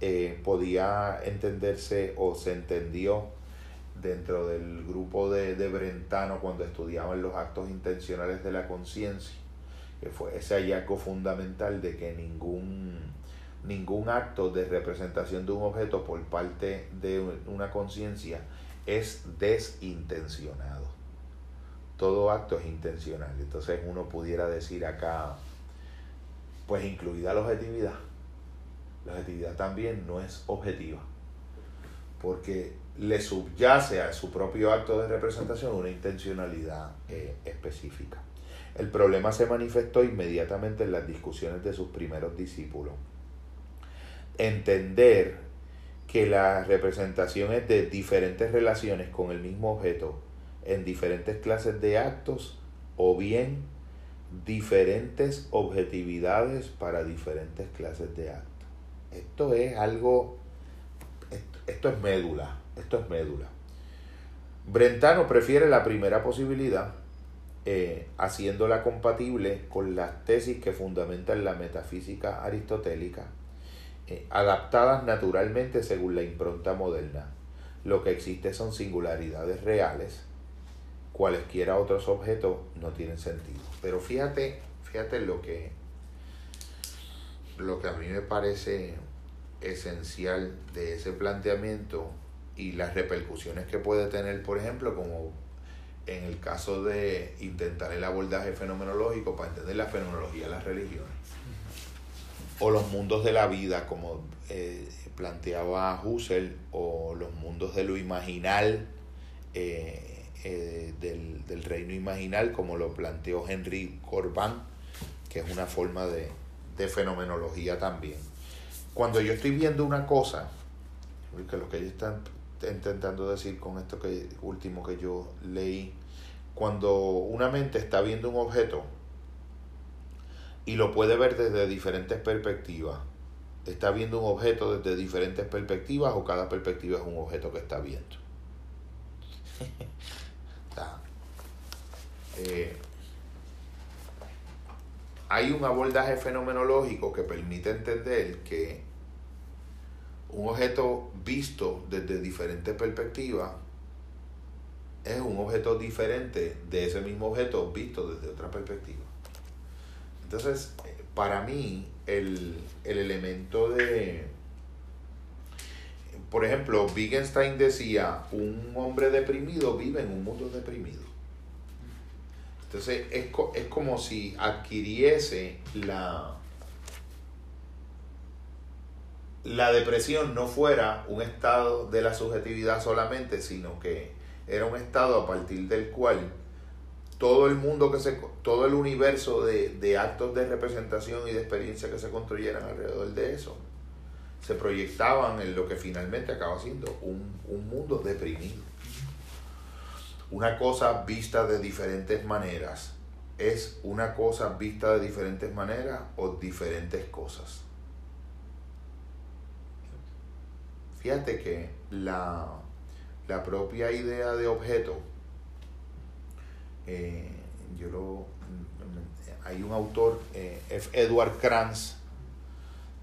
eh, podía entenderse o se entendió dentro del grupo de, de Brentano cuando estudiaban los actos intencionales de la conciencia, que fue ese hallazgo fundamental de que ningún, ningún acto de representación de un objeto por parte de una conciencia es desintencionado. Todo acto es intencional. Entonces uno pudiera decir acá, pues incluida la objetividad, la objetividad también no es objetiva, porque le subyace a su propio acto de representación una intencionalidad eh, específica. El problema se manifestó inmediatamente en las discusiones de sus primeros discípulos. Entender que la representación es de diferentes relaciones con el mismo objeto en diferentes clases de actos o bien diferentes objetividades para diferentes clases de actos. Esto es algo, esto, es médula, esto es médula. Brentano prefiere la primera posibilidad, eh, haciéndola compatible con las tesis que fundamentan la metafísica aristotélica, eh, adaptadas naturalmente según la impronta moderna. Lo que existe son singularidades reales, cualesquiera otros objetos no tienen sentido. Pero fíjate, fíjate lo que lo que a mí me parece esencial de ese planteamiento y las repercusiones que puede tener, por ejemplo, como en el caso de intentar el abordaje fenomenológico para entender la fenomenología de las religiones o los mundos de la vida, como eh, planteaba Husserl, o los mundos de lo imaginal eh, eh, del, reino imaginal, como lo planteó Henry Corbán, que es una forma de, de fenomenología también. Cuando yo estoy viendo una cosa, porque lo que ellos están intentando decir con esto que último que yo leí, cuando una mente está viendo un objeto y lo puede ver desde diferentes perspectivas, está viendo un objeto desde diferentes perspectivas o cada perspectiva es un objeto que está viendo. Eh, hay un abordaje fenomenológico que permite entender que un objeto visto desde diferentes perspectivas es un objeto diferente de ese mismo objeto visto desde otra perspectiva. Entonces, para mí, el, el elemento de... Por ejemplo, Wittgenstein decía, un hombre deprimido vive en un mundo deprimido. Entonces, es, es como si adquiriese la, la depresión no fuera un estado de la subjetividad solamente, sino que era un estado a partir del cual todo el mundo que se todo el universo de, actos de representación y de experiencia que se construyeran alrededor de eso se proyectaban en lo que finalmente acaba siendo un, un mundo deprimido. Una cosa vista de diferentes maneras es una cosa vista de diferentes maneras o diferentes cosas. Fíjate que la, propia idea de objeto, eh, yo lo, hay un autor, eh, Edward Kranz,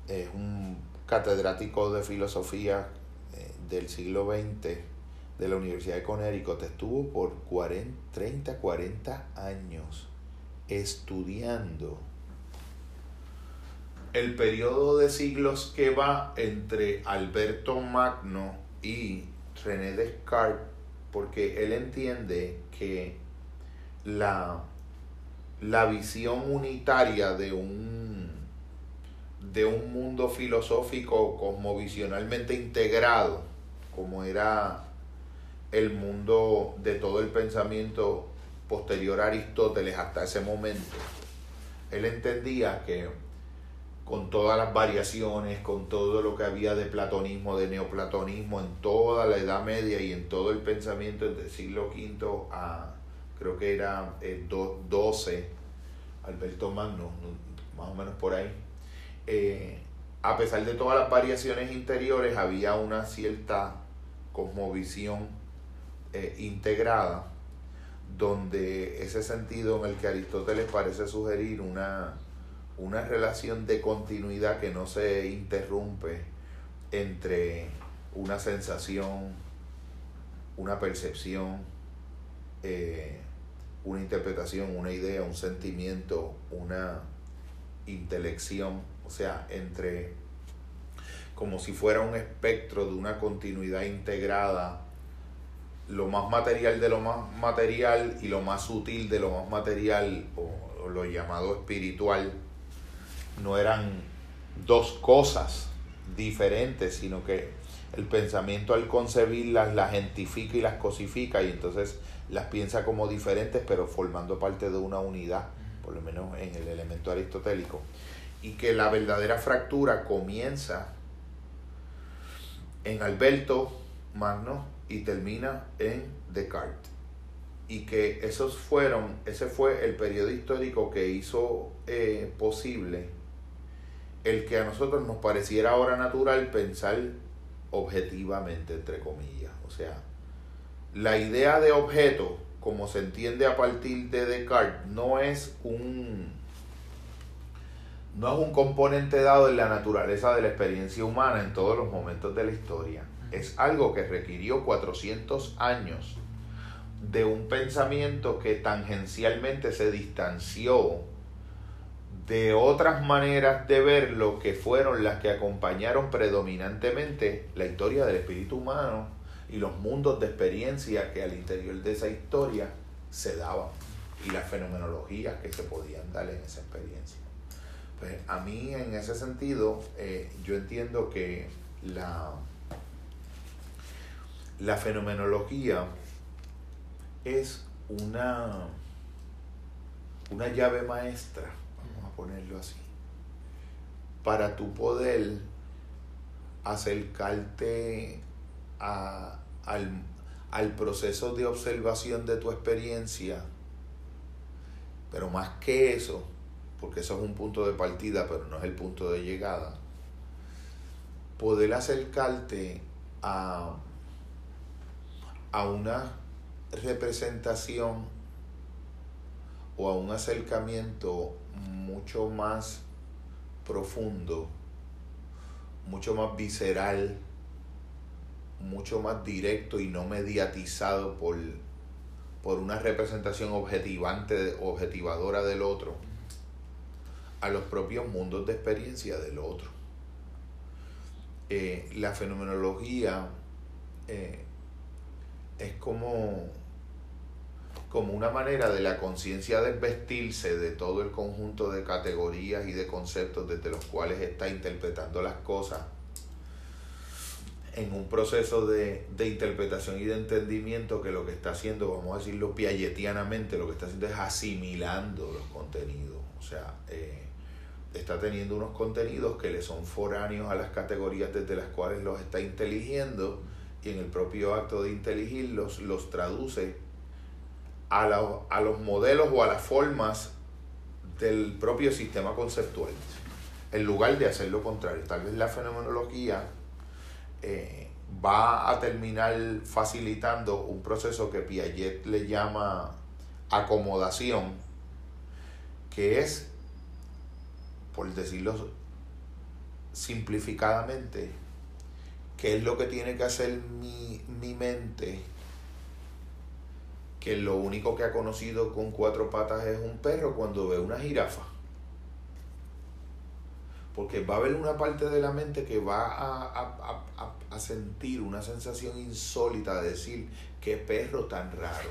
es un catedrático de filosofía eh, del siglo XX de la Universidad de Connecticut, estuvo por 40, 30, 40 años estudiando el periodo de siglos que va entre Alberto Magno y René Descartes, porque él entiende que la, la visión unitaria de un, de un mundo filosófico cosmovisionalmente integrado, como era el mundo de todo el pensamiento posterior a Aristóteles hasta ese momento, él entendía que con todas las variaciones, con todo lo que había de platonismo, de neoplatonismo en toda la Edad Media y en todo el pensamiento del siglo V a creo que era el 12, Alberto Magno, más o menos por ahí. Eh, a pesar de todas las variaciones interiores, había una cierta cosmovisión eh, integrada, donde ese sentido en el que Aristóteles parece sugerir una una relación de continuidad que no se interrumpe entre una sensación, una percepción, eh, una interpretación, una idea, un sentimiento, una intelección, o sea, entre como si fuera un espectro de una continuidad integrada, lo más material de lo más material y lo más sutil de lo más material, o lo llamado espiritual, no eran dos cosas diferentes, sino que el pensamiento al concebirlas las gentifica y las cosifica y entonces las piensa como diferentes pero formando parte de una unidad, por lo menos en el elemento aristotélico. Y que la verdadera fractura comienza en Alberto Magno y termina en Descartes. Y que esos fueron, ese fue el periodo histórico que hizo eh, posible el que a nosotros nos pareciera ahora natural pensar objetivamente, entre comillas. O sea, la idea de objeto, como se entiende a partir de Descartes, no es un no es un componente dado en la naturaleza de la experiencia humana en todos los momentos de la historia. Es algo que requirió 400 años de un pensamiento que tangencialmente se distanció de otras maneras de verlo que fueron las que acompañaron predominantemente la historia del espíritu humano y los mundos de experiencia que al interior de esa historia se daban y las fenomenologías que se podían dar en esa experiencia. Pues a mí en ese sentido eh, yo entiendo que la, la fenomenología es una, una llave maestra, vamos a ponerlo así, para tu poder acercarte a, al, al proceso de observación de tu experiencia, pero más que eso, porque eso es un punto de partida, pero no es el punto de llegada, poder acercarte a, a una representación o a un acercamiento mucho más profundo, mucho más visceral, mucho más directo y no mediatizado por, por una representación objetivante, objetivadora del otro, a los propios mundos de experiencia del otro. Eh, la fenomenología eh, es como, como una manera de la conciencia desvestirse de todo el conjunto de categorías y de conceptos desde los cuales está interpretando las cosas en un proceso de, interpretación y de entendimiento que lo que está haciendo, vamos a decirlo piagetianamente, lo que está haciendo es asimilando los contenidos. O sea, eh, está teniendo unos contenidos que le son foráneos a las categorías desde las cuales los está inteligiendo y en el propio acto de inteligirlos los traduce a, a los modelos o a las formas del propio sistema conceptual, en lugar de hacer lo contrario. Tal vez la fenomenología eh, va a terminar facilitando un proceso que Piaget le llama acomodación, que es, por decirlo simplificadamente, qué es lo que tiene que hacer mi, mi mente, que lo único que ha conocido con cuatro patas es un perro cuando ve una jirafa. Porque va a haber una parte de la mente que va a, sentir una sensación insólita de decir, qué perro tan raro,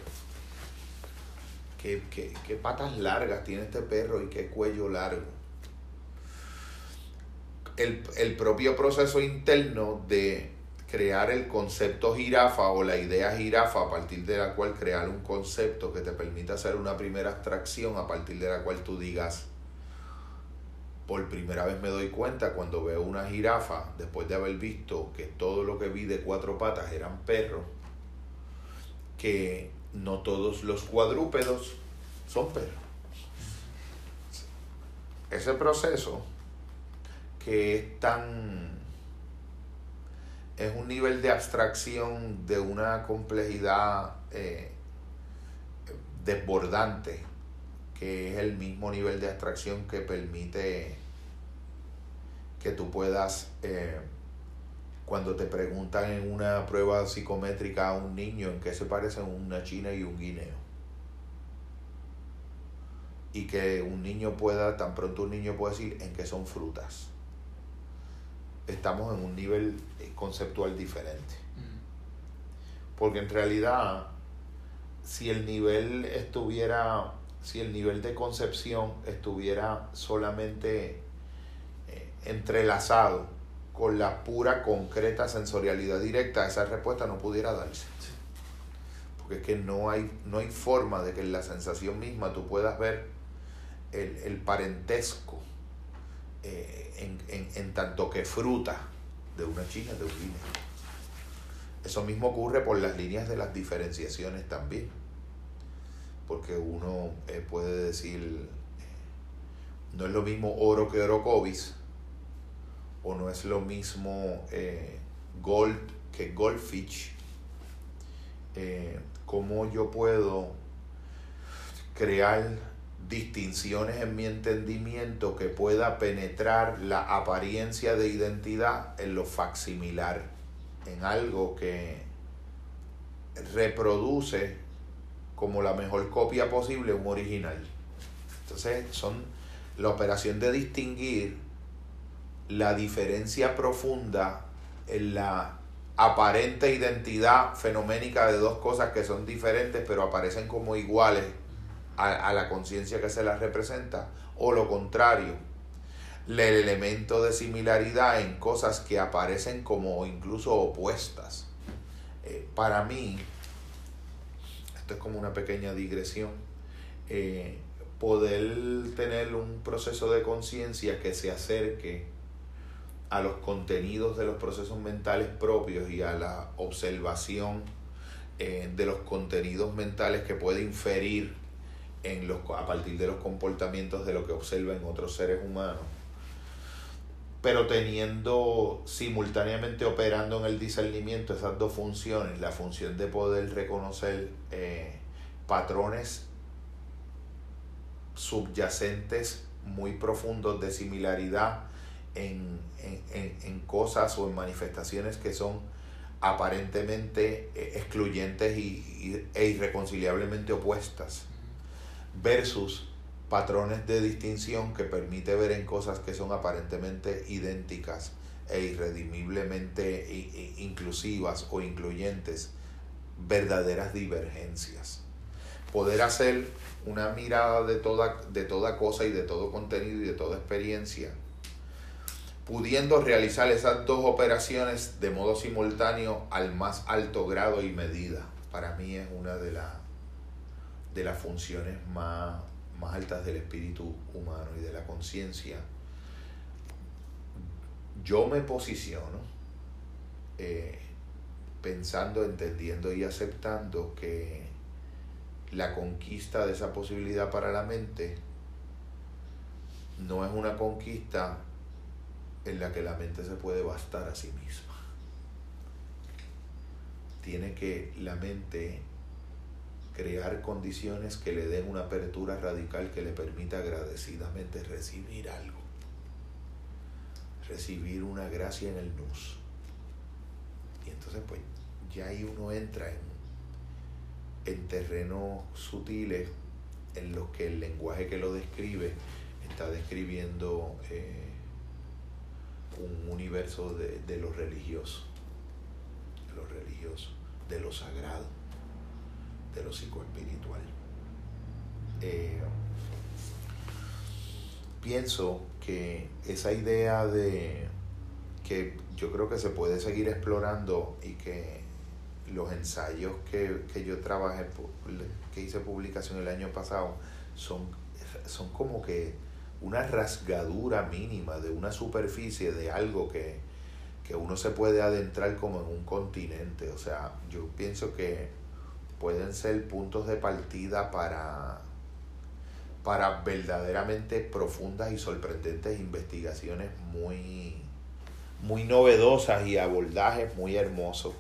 qué, qué patas largas tiene este perro y qué cuello largo. El, el propio proceso interno de crear el concepto jirafa o la idea jirafa a partir de la cual crear un concepto que te permita hacer una primera abstracción a partir de la cual tú digas, por primera vez me doy cuenta cuando veo una jirafa, después de haber visto que todo lo que vi de cuatro patas eran perros, que no todos los cuadrúpedos son perros. Ese proceso que es tan... es un nivel de abstracción de una complejidad eh, desbordante que es el mismo nivel de abstracción que permite que tú puedas, eh, cuando te preguntan en una prueba psicométrica a un niño en qué se parecen una china y un guineo. Y que un niño pueda, tan pronto un niño puede decir en qué son frutas. Estamos en un nivel eh, conceptual diferente. Porque en realidad, si el nivel estuviera si el nivel de concepción estuviera solamente eh, entrelazado con la pura, concreta sensorialidad directa, esa respuesta no pudiera darse. Porque es que no hay, no hay forma de que en la sensación misma tú puedas ver el, parentesco eh, en, tanto que fruta de una china, de un vino. Eso mismo ocurre por las líneas de las diferenciaciones también porque uno eh, puede decir, eh, no es lo mismo oro que orocovis, o no es lo mismo gold que goldfish, cómo yo puedo crear distinciones en mi entendimiento que pueda penetrar la apariencia de identidad en lo facsimilar, en algo que reproduce como la mejor copia posible un original. Entonces son la operación de distinguir la diferencia profunda en la aparente identidad fenoménica de dos cosas que son diferentes pero aparecen como iguales a, la conciencia que se las representa o lo contrario el elemento de similaridad en cosas que aparecen como incluso opuestas. Eh, para mí esto es como una pequeña digresión, eh, poder tener un proceso de conciencia que se acerque a los contenidos de los procesos mentales propios y a la observación eh, de los contenidos mentales que puede inferir en los, a partir de los comportamientos de lo que observa en otros seres humanos, pero teniendo simultáneamente operando en el discernimiento esas dos funciones, la función de poder reconocer eh, patrones subyacentes muy profundos de similaridad en, en, cosas o en manifestaciones que son aparentemente eh, excluyentes y, e irreconciliablemente opuestas versus patrones de distinción que permite ver en cosas que son aparentemente idénticas e irredimiblemente inclusivas o incluyentes verdaderas divergencias. Poder hacer una mirada de toda, de toda cosa y de todo contenido y de toda experiencia, pudiendo realizar esas dos operaciones de modo simultáneo al más alto grado y medida. Para mí es una de, de las funciones más, más altas del espíritu humano y de la conciencia. Yo me posiciono eh, pensando, entendiendo y aceptando que la conquista de esa posibilidad para la mente no es una conquista en la que la mente se puede bastar a sí misma. Tiene que la mente crear condiciones que le den una apertura radical que le permita agradecidamente recibir algo. Recibir una gracia en el nus. Y entonces pues ya ahí uno entra en en terrenos sutiles en los que el lenguaje que lo describe está describiendo eh, un universo de, de, lo religioso, de lo religioso, de lo sagrado, de lo psicoespiritual. Eh, pienso que esa idea de que yo creo que se puede seguir explorando y que los ensayos que, yo trabajé, que hice publicación el año pasado, son, son como que una rasgadura mínima de una superficie de algo que, que uno se puede adentrar como en un continente. O sea, yo pienso que pueden ser puntos de partida para, para verdaderamente profundas y sorprendentes investigaciones muy, muy novedosas y abordajes muy hermosos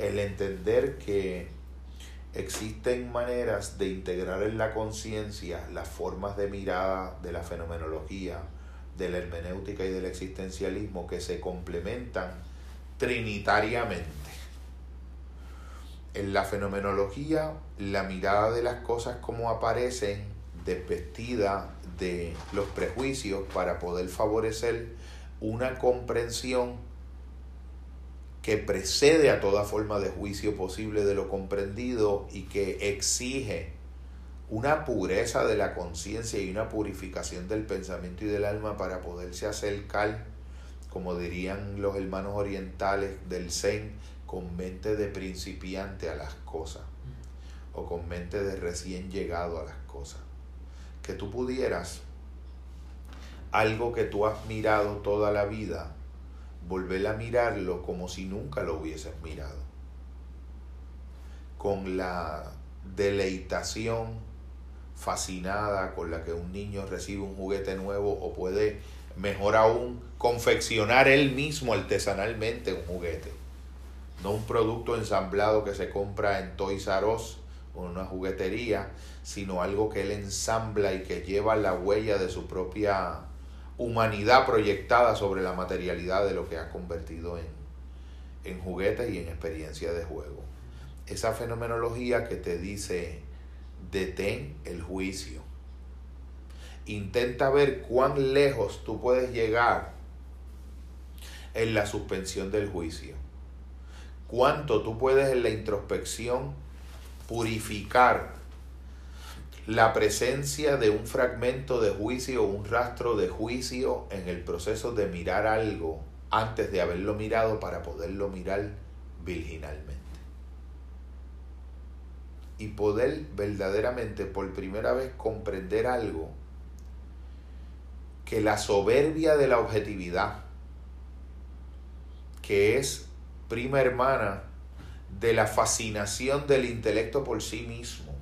el entender que existen maneras de integrar en la conciencia las formas de mirada de la fenomenología, de la hermenéutica y del existencialismo que se complementan trinitariamente. En la fenomenología, la mirada de las cosas como aparecen desvestida de los prejuicios para poder favorecer una comprensión que precede a toda forma de juicio posible de lo comprendido y que exige una pureza de la conciencia y una purificación del pensamiento y del alma para poderse acercar, como dirían los hermanos orientales del Zen, con mente de principiante a las cosas o con mente de recién llegado a las cosas. Que tú pudieras algo que tú has mirado toda la vida, volver a mirarlo como si nunca lo hubieses mirado. Con la deleitación fascinada con la que un niño recibe un juguete nuevo o puede, mejor aún, confeccionar él mismo artesanalmente un juguete. No un producto ensamblado que se compra en Toys R Us o en una juguetería, sino algo que él ensambla y que lleva la huella de su propia humanidad proyectada sobre la materialidad de lo que ha convertido en, en juguetes y en experiencia de juego. Esa fenomenología que te dice, detén el juicio. Intenta ver cuán lejos tú puedes llegar en la suspensión del juicio. Cuánto tú puedes en la introspección purificar la presencia de un fragmento de juicio o un rastro de juicio en el proceso de mirar algo antes de haberlo mirado para poderlo mirar virginalmente. y poder verdaderamente por primera vez comprender algo que la soberbia de la objetividad, que es prima hermana de la fascinación del intelecto por sí mismo,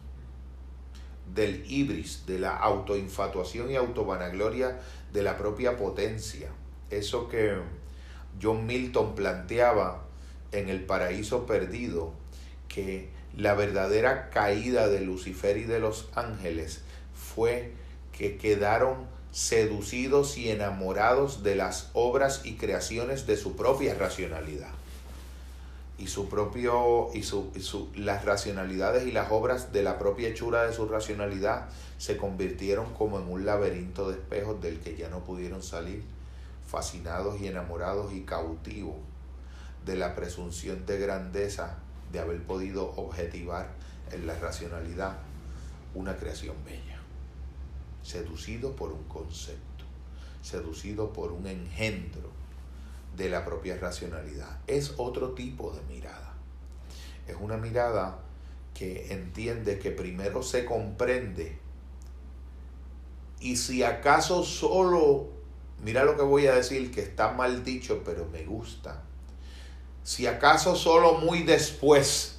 del ibris, de la autoinfatuación y autovanagloria de la propia potencia. Eso que John Milton planteaba en El Paraíso Perdido, que la verdadera caída de Lucifer y de los ángeles fue que quedaron seducidos y enamorados de las obras y creaciones de su propia racionalidad. Y su propio y, su, las racionalidades y las obras de la propia hechura de su racionalidad se convirtieron como en un laberinto de espejos del que ya no pudieron salir, fascinados y enamorados y cautivos de la presunción de grandeza de haber podido objetivar en la racionalidad una creación bella, seducido por un concepto, seducido por un engendro de la propia racionalidad. Es otro tipo de mirada. Es una mirada que entiende que primero se comprende y si acaso solo, mira lo que voy a decir, que está mal dicho, pero me gusta, si acaso solo muy después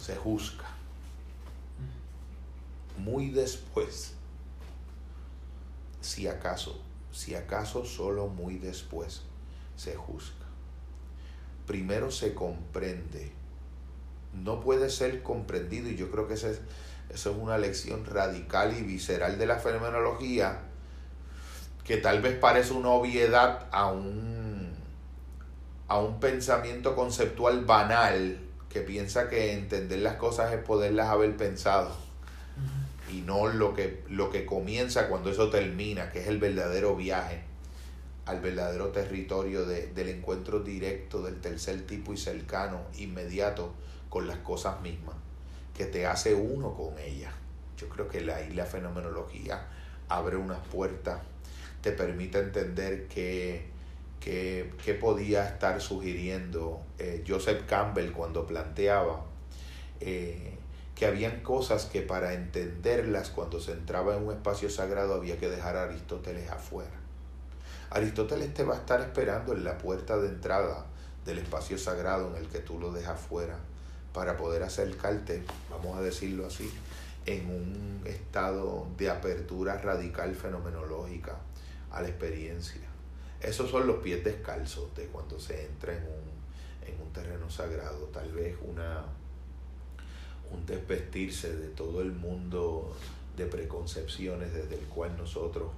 se juzga. Muy después. Si acaso, si acaso solo muy después se juzga. Primero se comprende. No puede ser comprendido y yo creo que esa es, eso es una lección radical y visceral de la fenomenología que tal vez parece una obviedad a un a un pensamiento conceptual banal que piensa que entender las cosas es poderlas haber pensado y no lo que, lo que comienza cuando eso termina, que es el verdadero viaje al verdadero territorio del encuentro directo del tercer tipo y cercano, inmediato con las cosas mismas, que te hace uno con ellas. Yo creo que la, la fenomenología abre unas puertas, te permite entender que que, podía estar sugiriendo eh, Joseph Campbell cuando planteaba eh, que habían cosas que para entenderlas cuando se entraba en un espacio sagrado había que dejar a Aristóteles afuera. Aristóteles te va a estar esperando en la puerta de entrada del espacio sagrado en el que tú lo dejas fuera para poder acercarte, vamos a decirlo así, en un estado de apertura radical fenomenológica a la experiencia. Esos son los pies descalzos de cuando se entra en un, en un terreno sagrado. Tal vez una, un desvestirse de todo el mundo de preconcepciones desde el cual nosotros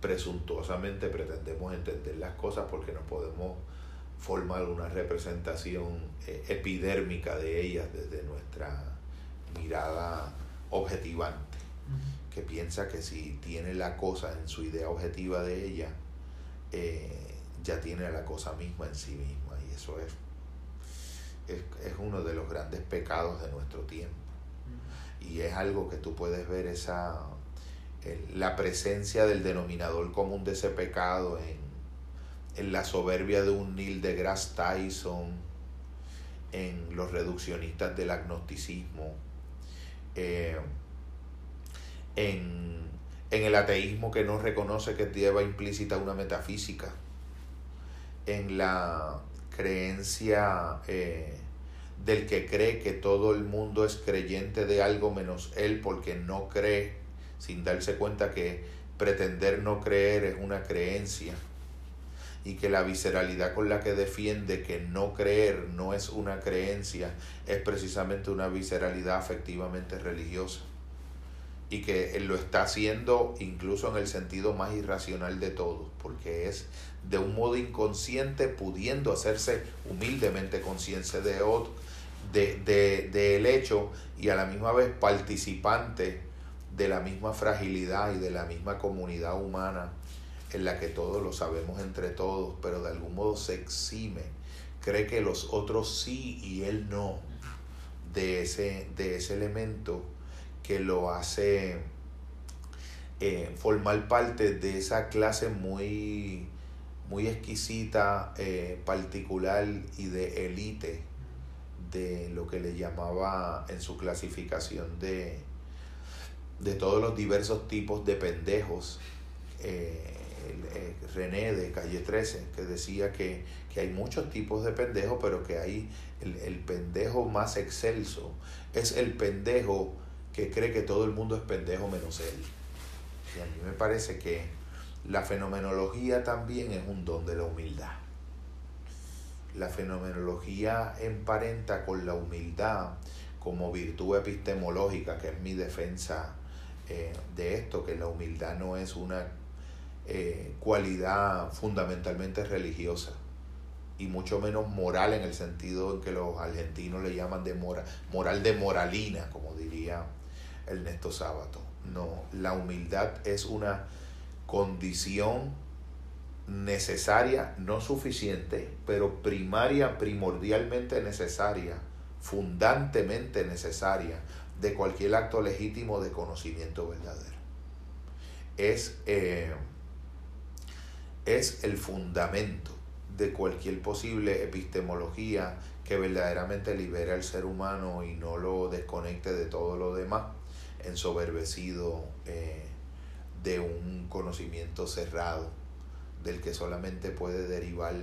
presuntuosamente pretendemos entender las cosas porque no podemos formar una representación eh, epidérmica de ellas desde nuestra mirada objetivante, que piensa que si tiene la cosa en su idea objetiva de ella, eh, ya tiene la cosa misma en sí misma. Y eso es, es, uno de los grandes pecados de nuestro tiempo. Y es algo que tú puedes ver esa la presencia del denominador común de ese pecado en, en la soberbia de un Neil deGrasse Tyson, en los reduccionistas del agnosticismo, eh, en en el ateísmo que no reconoce que lleva implícita una metafísica, en la creencia eh, del que cree que todo el mundo es creyente de algo menos él porque no cree, sin darse cuenta que pretender no creer es una creencia y que la visceralidad con la que defiende que no creer no es una creencia es precisamente una visceralidad afectivamente religiosa y que lo está haciendo incluso en el sentido más irracional de todos, porque es de un modo inconsciente pudiendo hacerse humildemente consciente de, de, de, del hecho y a la misma vez participante de la misma fragilidad y de la misma comunidad humana en la que todos lo sabemos entre todos, pero de algún modo se exime, cree que los otros sí y él no, de ese, de ese elemento que lo hace eh, formar parte de esa clase muy, muy exquisita, eh, particular y de élite de lo que le llamaba en su clasificación de, de todos los diversos tipos de pendejos. Eh, eh, René de Calle 13, que decía que, que, hay muchos tipos de pendejos, pero que hay el, el pendejo más excelso, es el pendejo que cree que todo el mundo es pendejo menos él. Y a mí me parece que la fenomenología también es un don de la humildad. La fenomenología emparenta con la humildad como virtud epistemológica, que es mi defensa eh, de esto, que la humildad no es una eh, cualidad fundamentalmente religiosa y mucho menos moral en el sentido en que los argentinos le llaman de mora, moral de moralina, como diría Ernesto Sábato. No, la humildad es una condición necesaria, no suficiente, pero primaria, primordialmente necesaria, fundantemente necesaria de cualquier acto legítimo de conocimiento verdadero. Es, eh, es el fundamento de cualquier posible epistemología que verdaderamente libere al ser humano y no lo desconecte de todo lo demás, ensoberbecido eh, de un conocimiento cerrado, del que solamente puede derivar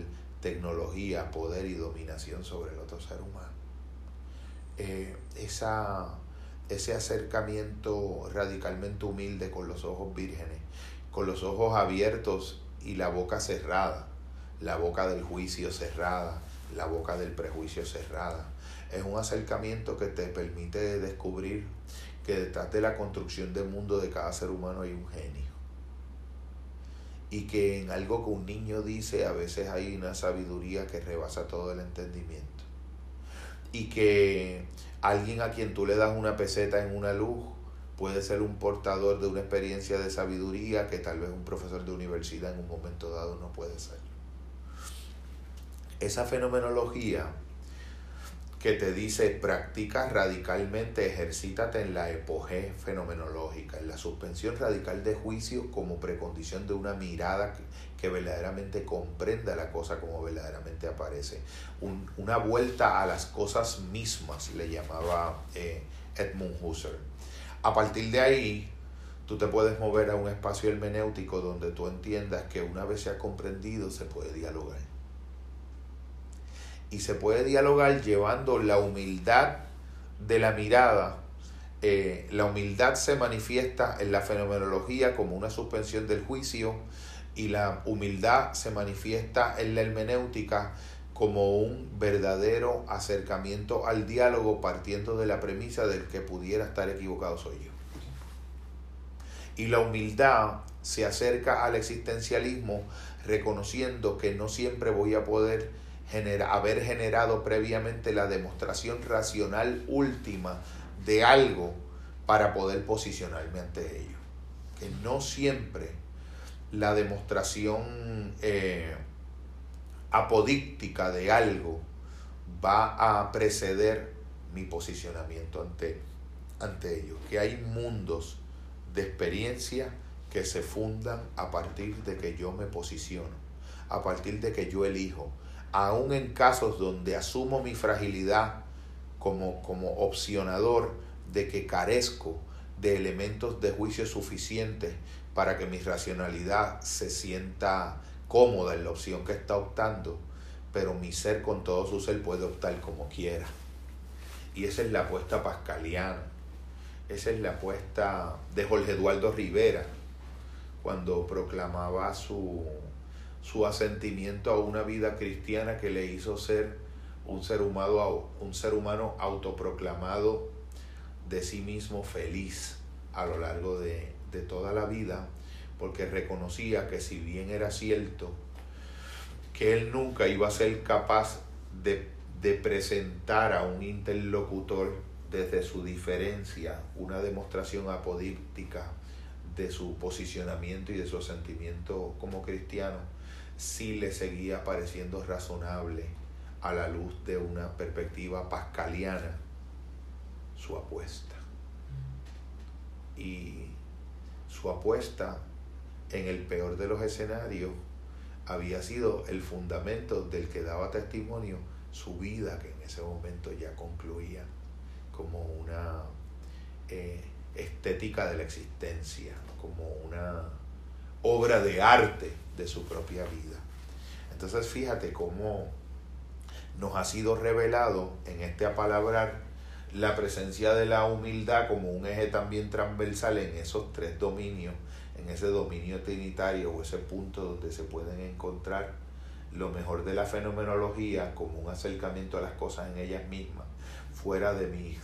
tecnología, poder y dominación sobre el otro ser humano. Eh, esa, ese acercamiento radicalmente humilde con los ojos vírgenes, con los ojos abiertos y la boca cerrada, la boca del juicio cerrada, la boca del prejuicio cerrada. Es un acercamiento que te permite descubrir que detrás de la construcción del mundo de cada ser humano hay un genio. Y que en algo que un niño dice a veces hay una sabiduría que rebasa todo el entendimiento. Y que alguien a quien tú le das una peseta en una luz puede ser un portador de una experiencia de sabiduría que tal vez un profesor de universidad en un momento dado no puede ser. Esa fenomenología que te dice practica radicalmente, ejercítate en la epoge fenomenológica, en la suspensión radical de juicio como precondición de una mirada que, verdaderamente comprenda la cosa como verdaderamente aparece. una vuelta a las cosas mismas, le llamaba eh, Edmund Husserl. A partir de ahí, tú te puedes mover a un espacio hermenéutico donde tú entiendas que una vez se ha comprendido, se puede dialogar y se puede dialogar llevando la humildad de la mirada. Eh, la humildad se manifiesta en la fenomenología como una suspensión del juicio y la humildad se manifiesta en la hermenéutica como un verdadero acercamiento al diálogo partiendo de la premisa del que pudiera estar equivocado soy yo. Y la humildad se acerca al existencialismo reconociendo que no siempre voy a poder haber generado previamente la demostración racional última de algo para poder posicionarme ante ello. Que no siempre la demostración eh, apodíctica de algo va a preceder mi posicionamiento ante, ante ello. Que hay mundos de experiencia que se fundan a partir de que yo me posiciono, a partir de que yo elijo, aún en casos donde asumo mi fragilidad como, como opcionador de que carezco de elementos de juicio suficientes para que mi racionalidad se sienta cómoda en la opción que está optando, pero mi ser con todo su ser puede optar como quiera. Y esa es la apuesta pascaliana, esa es la apuesta de Jorge Eduardo Rivera, cuando proclamaba su, su asentimiento a una vida cristiana que le hizo ser un ser humano, un ser humano autoproclamado de sí mismo feliz a lo largo de, de toda la vida, porque reconocía que si bien era cierto que él nunca iba a ser capaz de, de presentar a un interlocutor desde su diferencia una demostración apodíptica de su posicionamiento y de su sentimiento como cristiano, sí le seguía pareciendo razonable a la luz de una perspectiva pascaliana su apuesta. Y su apuesta en el peor de los escenarios había sido el fundamento del que daba testimonio su vida, que en ese momento ya concluía como una eh, estética de la existencia, como una obra de arte de su propia vida. Entonces fíjate cómo nos ha sido revelado en este apalabrar la presencia de la humildad como un eje también transversal en esos tres dominios, en ese dominio trinitario o ese punto donde se pueden encontrar lo mejor de la fenomenología como un acercamiento a las cosas en ellas mismas, fuera de mis,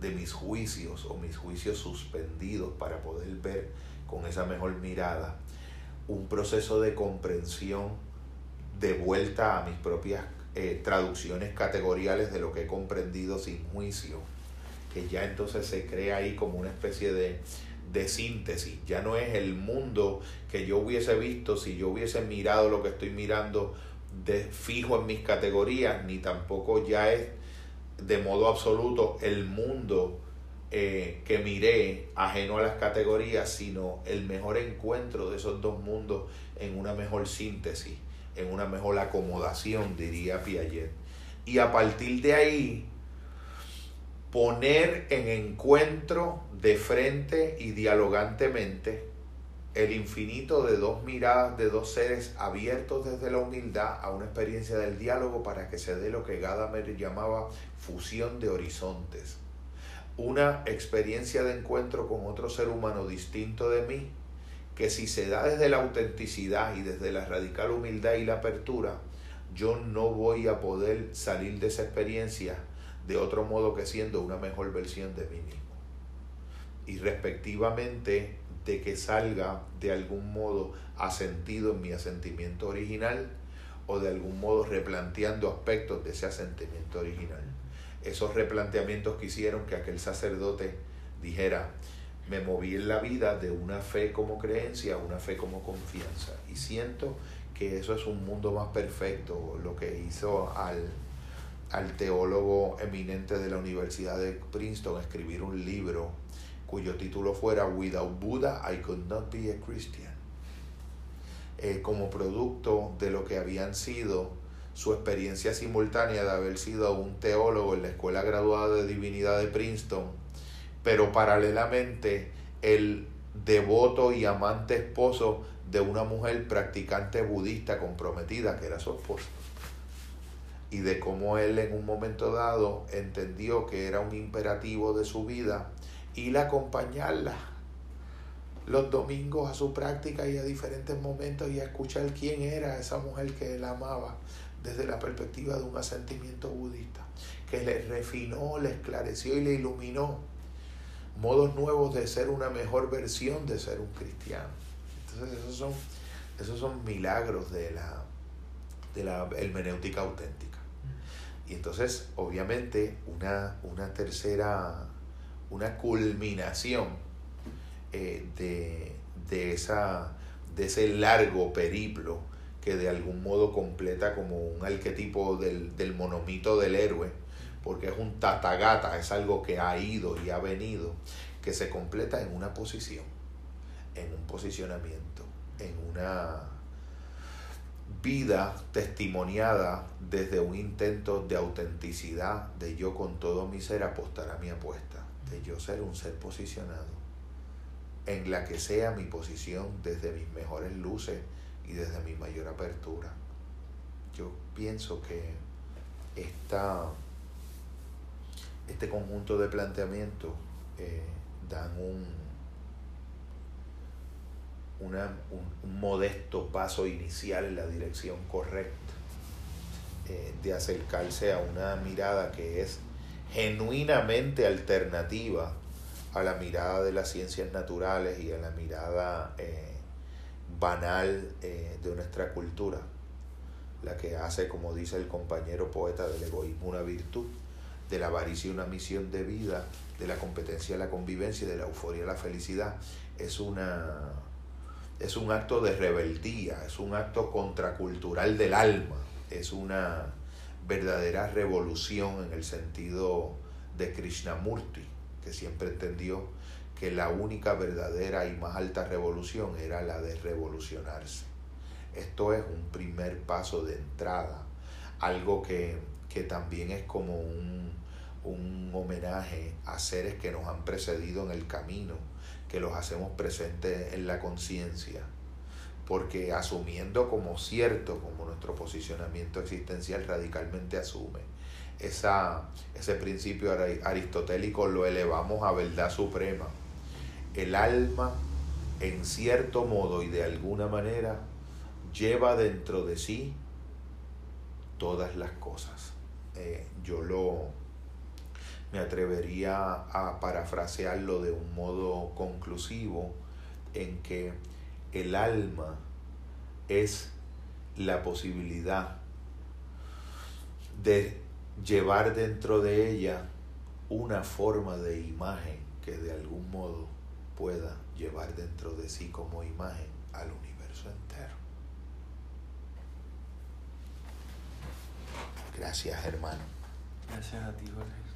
de mis juicios o mis juicios suspendidos para poder ver con esa mejor mirada un proceso de comprensión de vuelta a mis propias eh, traducciones categoriales de lo que he comprendido sin juicio, que ya entonces se crea ahí como una especie de, de síntesis, ya no es el mundo que yo hubiese visto si yo hubiese mirado lo que estoy mirando de fijo en mis categorías, ni tampoco ya es de modo absoluto el mundo eh, que miré ajeno a las categorías, sino el mejor encuentro de esos dos mundos en una mejor síntesis, en una mejor acomodación, diría Piaget. Y a partir de ahí, poner en encuentro de frente y dialogantemente el infinito de dos miradas de dos seres abiertos desde la humildad a una experiencia del diálogo para que se dé lo que Gadamer llamaba fusión de horizontes una experiencia de encuentro con otro ser humano distinto de mí, que si se da desde la autenticidad y desde la radical humildad y la apertura, yo no voy a poder salir de esa experiencia de otro modo que siendo una mejor versión de mí mismo. Y respectivamente de que salga de algún modo asentido en mi asentimiento original o de algún modo replanteando aspectos de ese asentimiento original esos replanteamientos que hicieron que aquel sacerdote dijera, me moví en la vida de una fe como creencia a una fe como confianza. Y siento que eso es un mundo más perfecto, lo que hizo al, al teólogo eminente de la Universidad de Princeton escribir un libro cuyo título fuera Without Buddha I could not be a Christian. Eh, como producto de lo que habían sido su experiencia simultánea de haber sido un teólogo en la Escuela Graduada de Divinidad de Princeton, pero paralelamente el devoto y amante esposo de una mujer practicante budista comprometida, que era su esposa. Y de cómo él en un momento dado entendió que era un imperativo de su vida ir a acompañarla los domingos a su práctica y a diferentes momentos y a escuchar quién era esa mujer que él amaba desde la perspectiva de un asentimiento budista, que le refinó, le esclareció y le iluminó modos nuevos de ser una mejor versión de ser un cristiano. Entonces esos son, esos son milagros de la, de la hermenéutica auténtica. Y entonces, obviamente, una, una tercera, una culminación eh, de, de, esa, de ese largo periplo que de algún modo completa como un arquetipo del, del monomito del héroe, porque es un tatagata, es algo que ha ido y ha venido, que se completa en una posición, en un posicionamiento, en una vida testimoniada desde un intento de autenticidad, de yo con todo mi ser apostar a mi apuesta, de yo ser un ser posicionado, en la que sea mi posición desde mis mejores luces, y desde mi mayor apertura. Yo pienso que esta, este conjunto de planteamientos eh, dan un, una, un, modesto paso inicial en la dirección correcta eh, de acercarse a una mirada que es genuinamente alternativa a la mirada de las ciencias naturales y a la mirada eh, banal eh, de nuestra cultura, la que hace, como dice el compañero poeta, del egoísmo una virtud, de la avaricia una misión de vida, de la competencia la convivencia de la euforia la felicidad, es una es un acto de rebeldía, es un acto contracultural del alma, es una verdadera revolución en el sentido de Krishnamurti, que siempre entendió que la única verdadera y más alta revolución era la de revolucionarse. Esto es un primer paso de entrada, algo que que también es como un, un homenaje a seres que nos han precedido en el camino, que los hacemos presentes en la conciencia, porque asumiendo como cierto, como nuestro posicionamiento existencial radicalmente asume, esa, ese principio aristotélico lo elevamos a verdad suprema. El alma, en cierto modo y de alguna manera, lleva dentro de sí todas las cosas. Eh, yo lo me atrevería a parafrasearlo de un modo conclusivo en que el alma es la posibilidad de llevar dentro de ella una forma de imagen que de algún modo pueda llevar dentro de sí como imagen al universo entero. Gracias hermano. Gracias a ti, Jorge.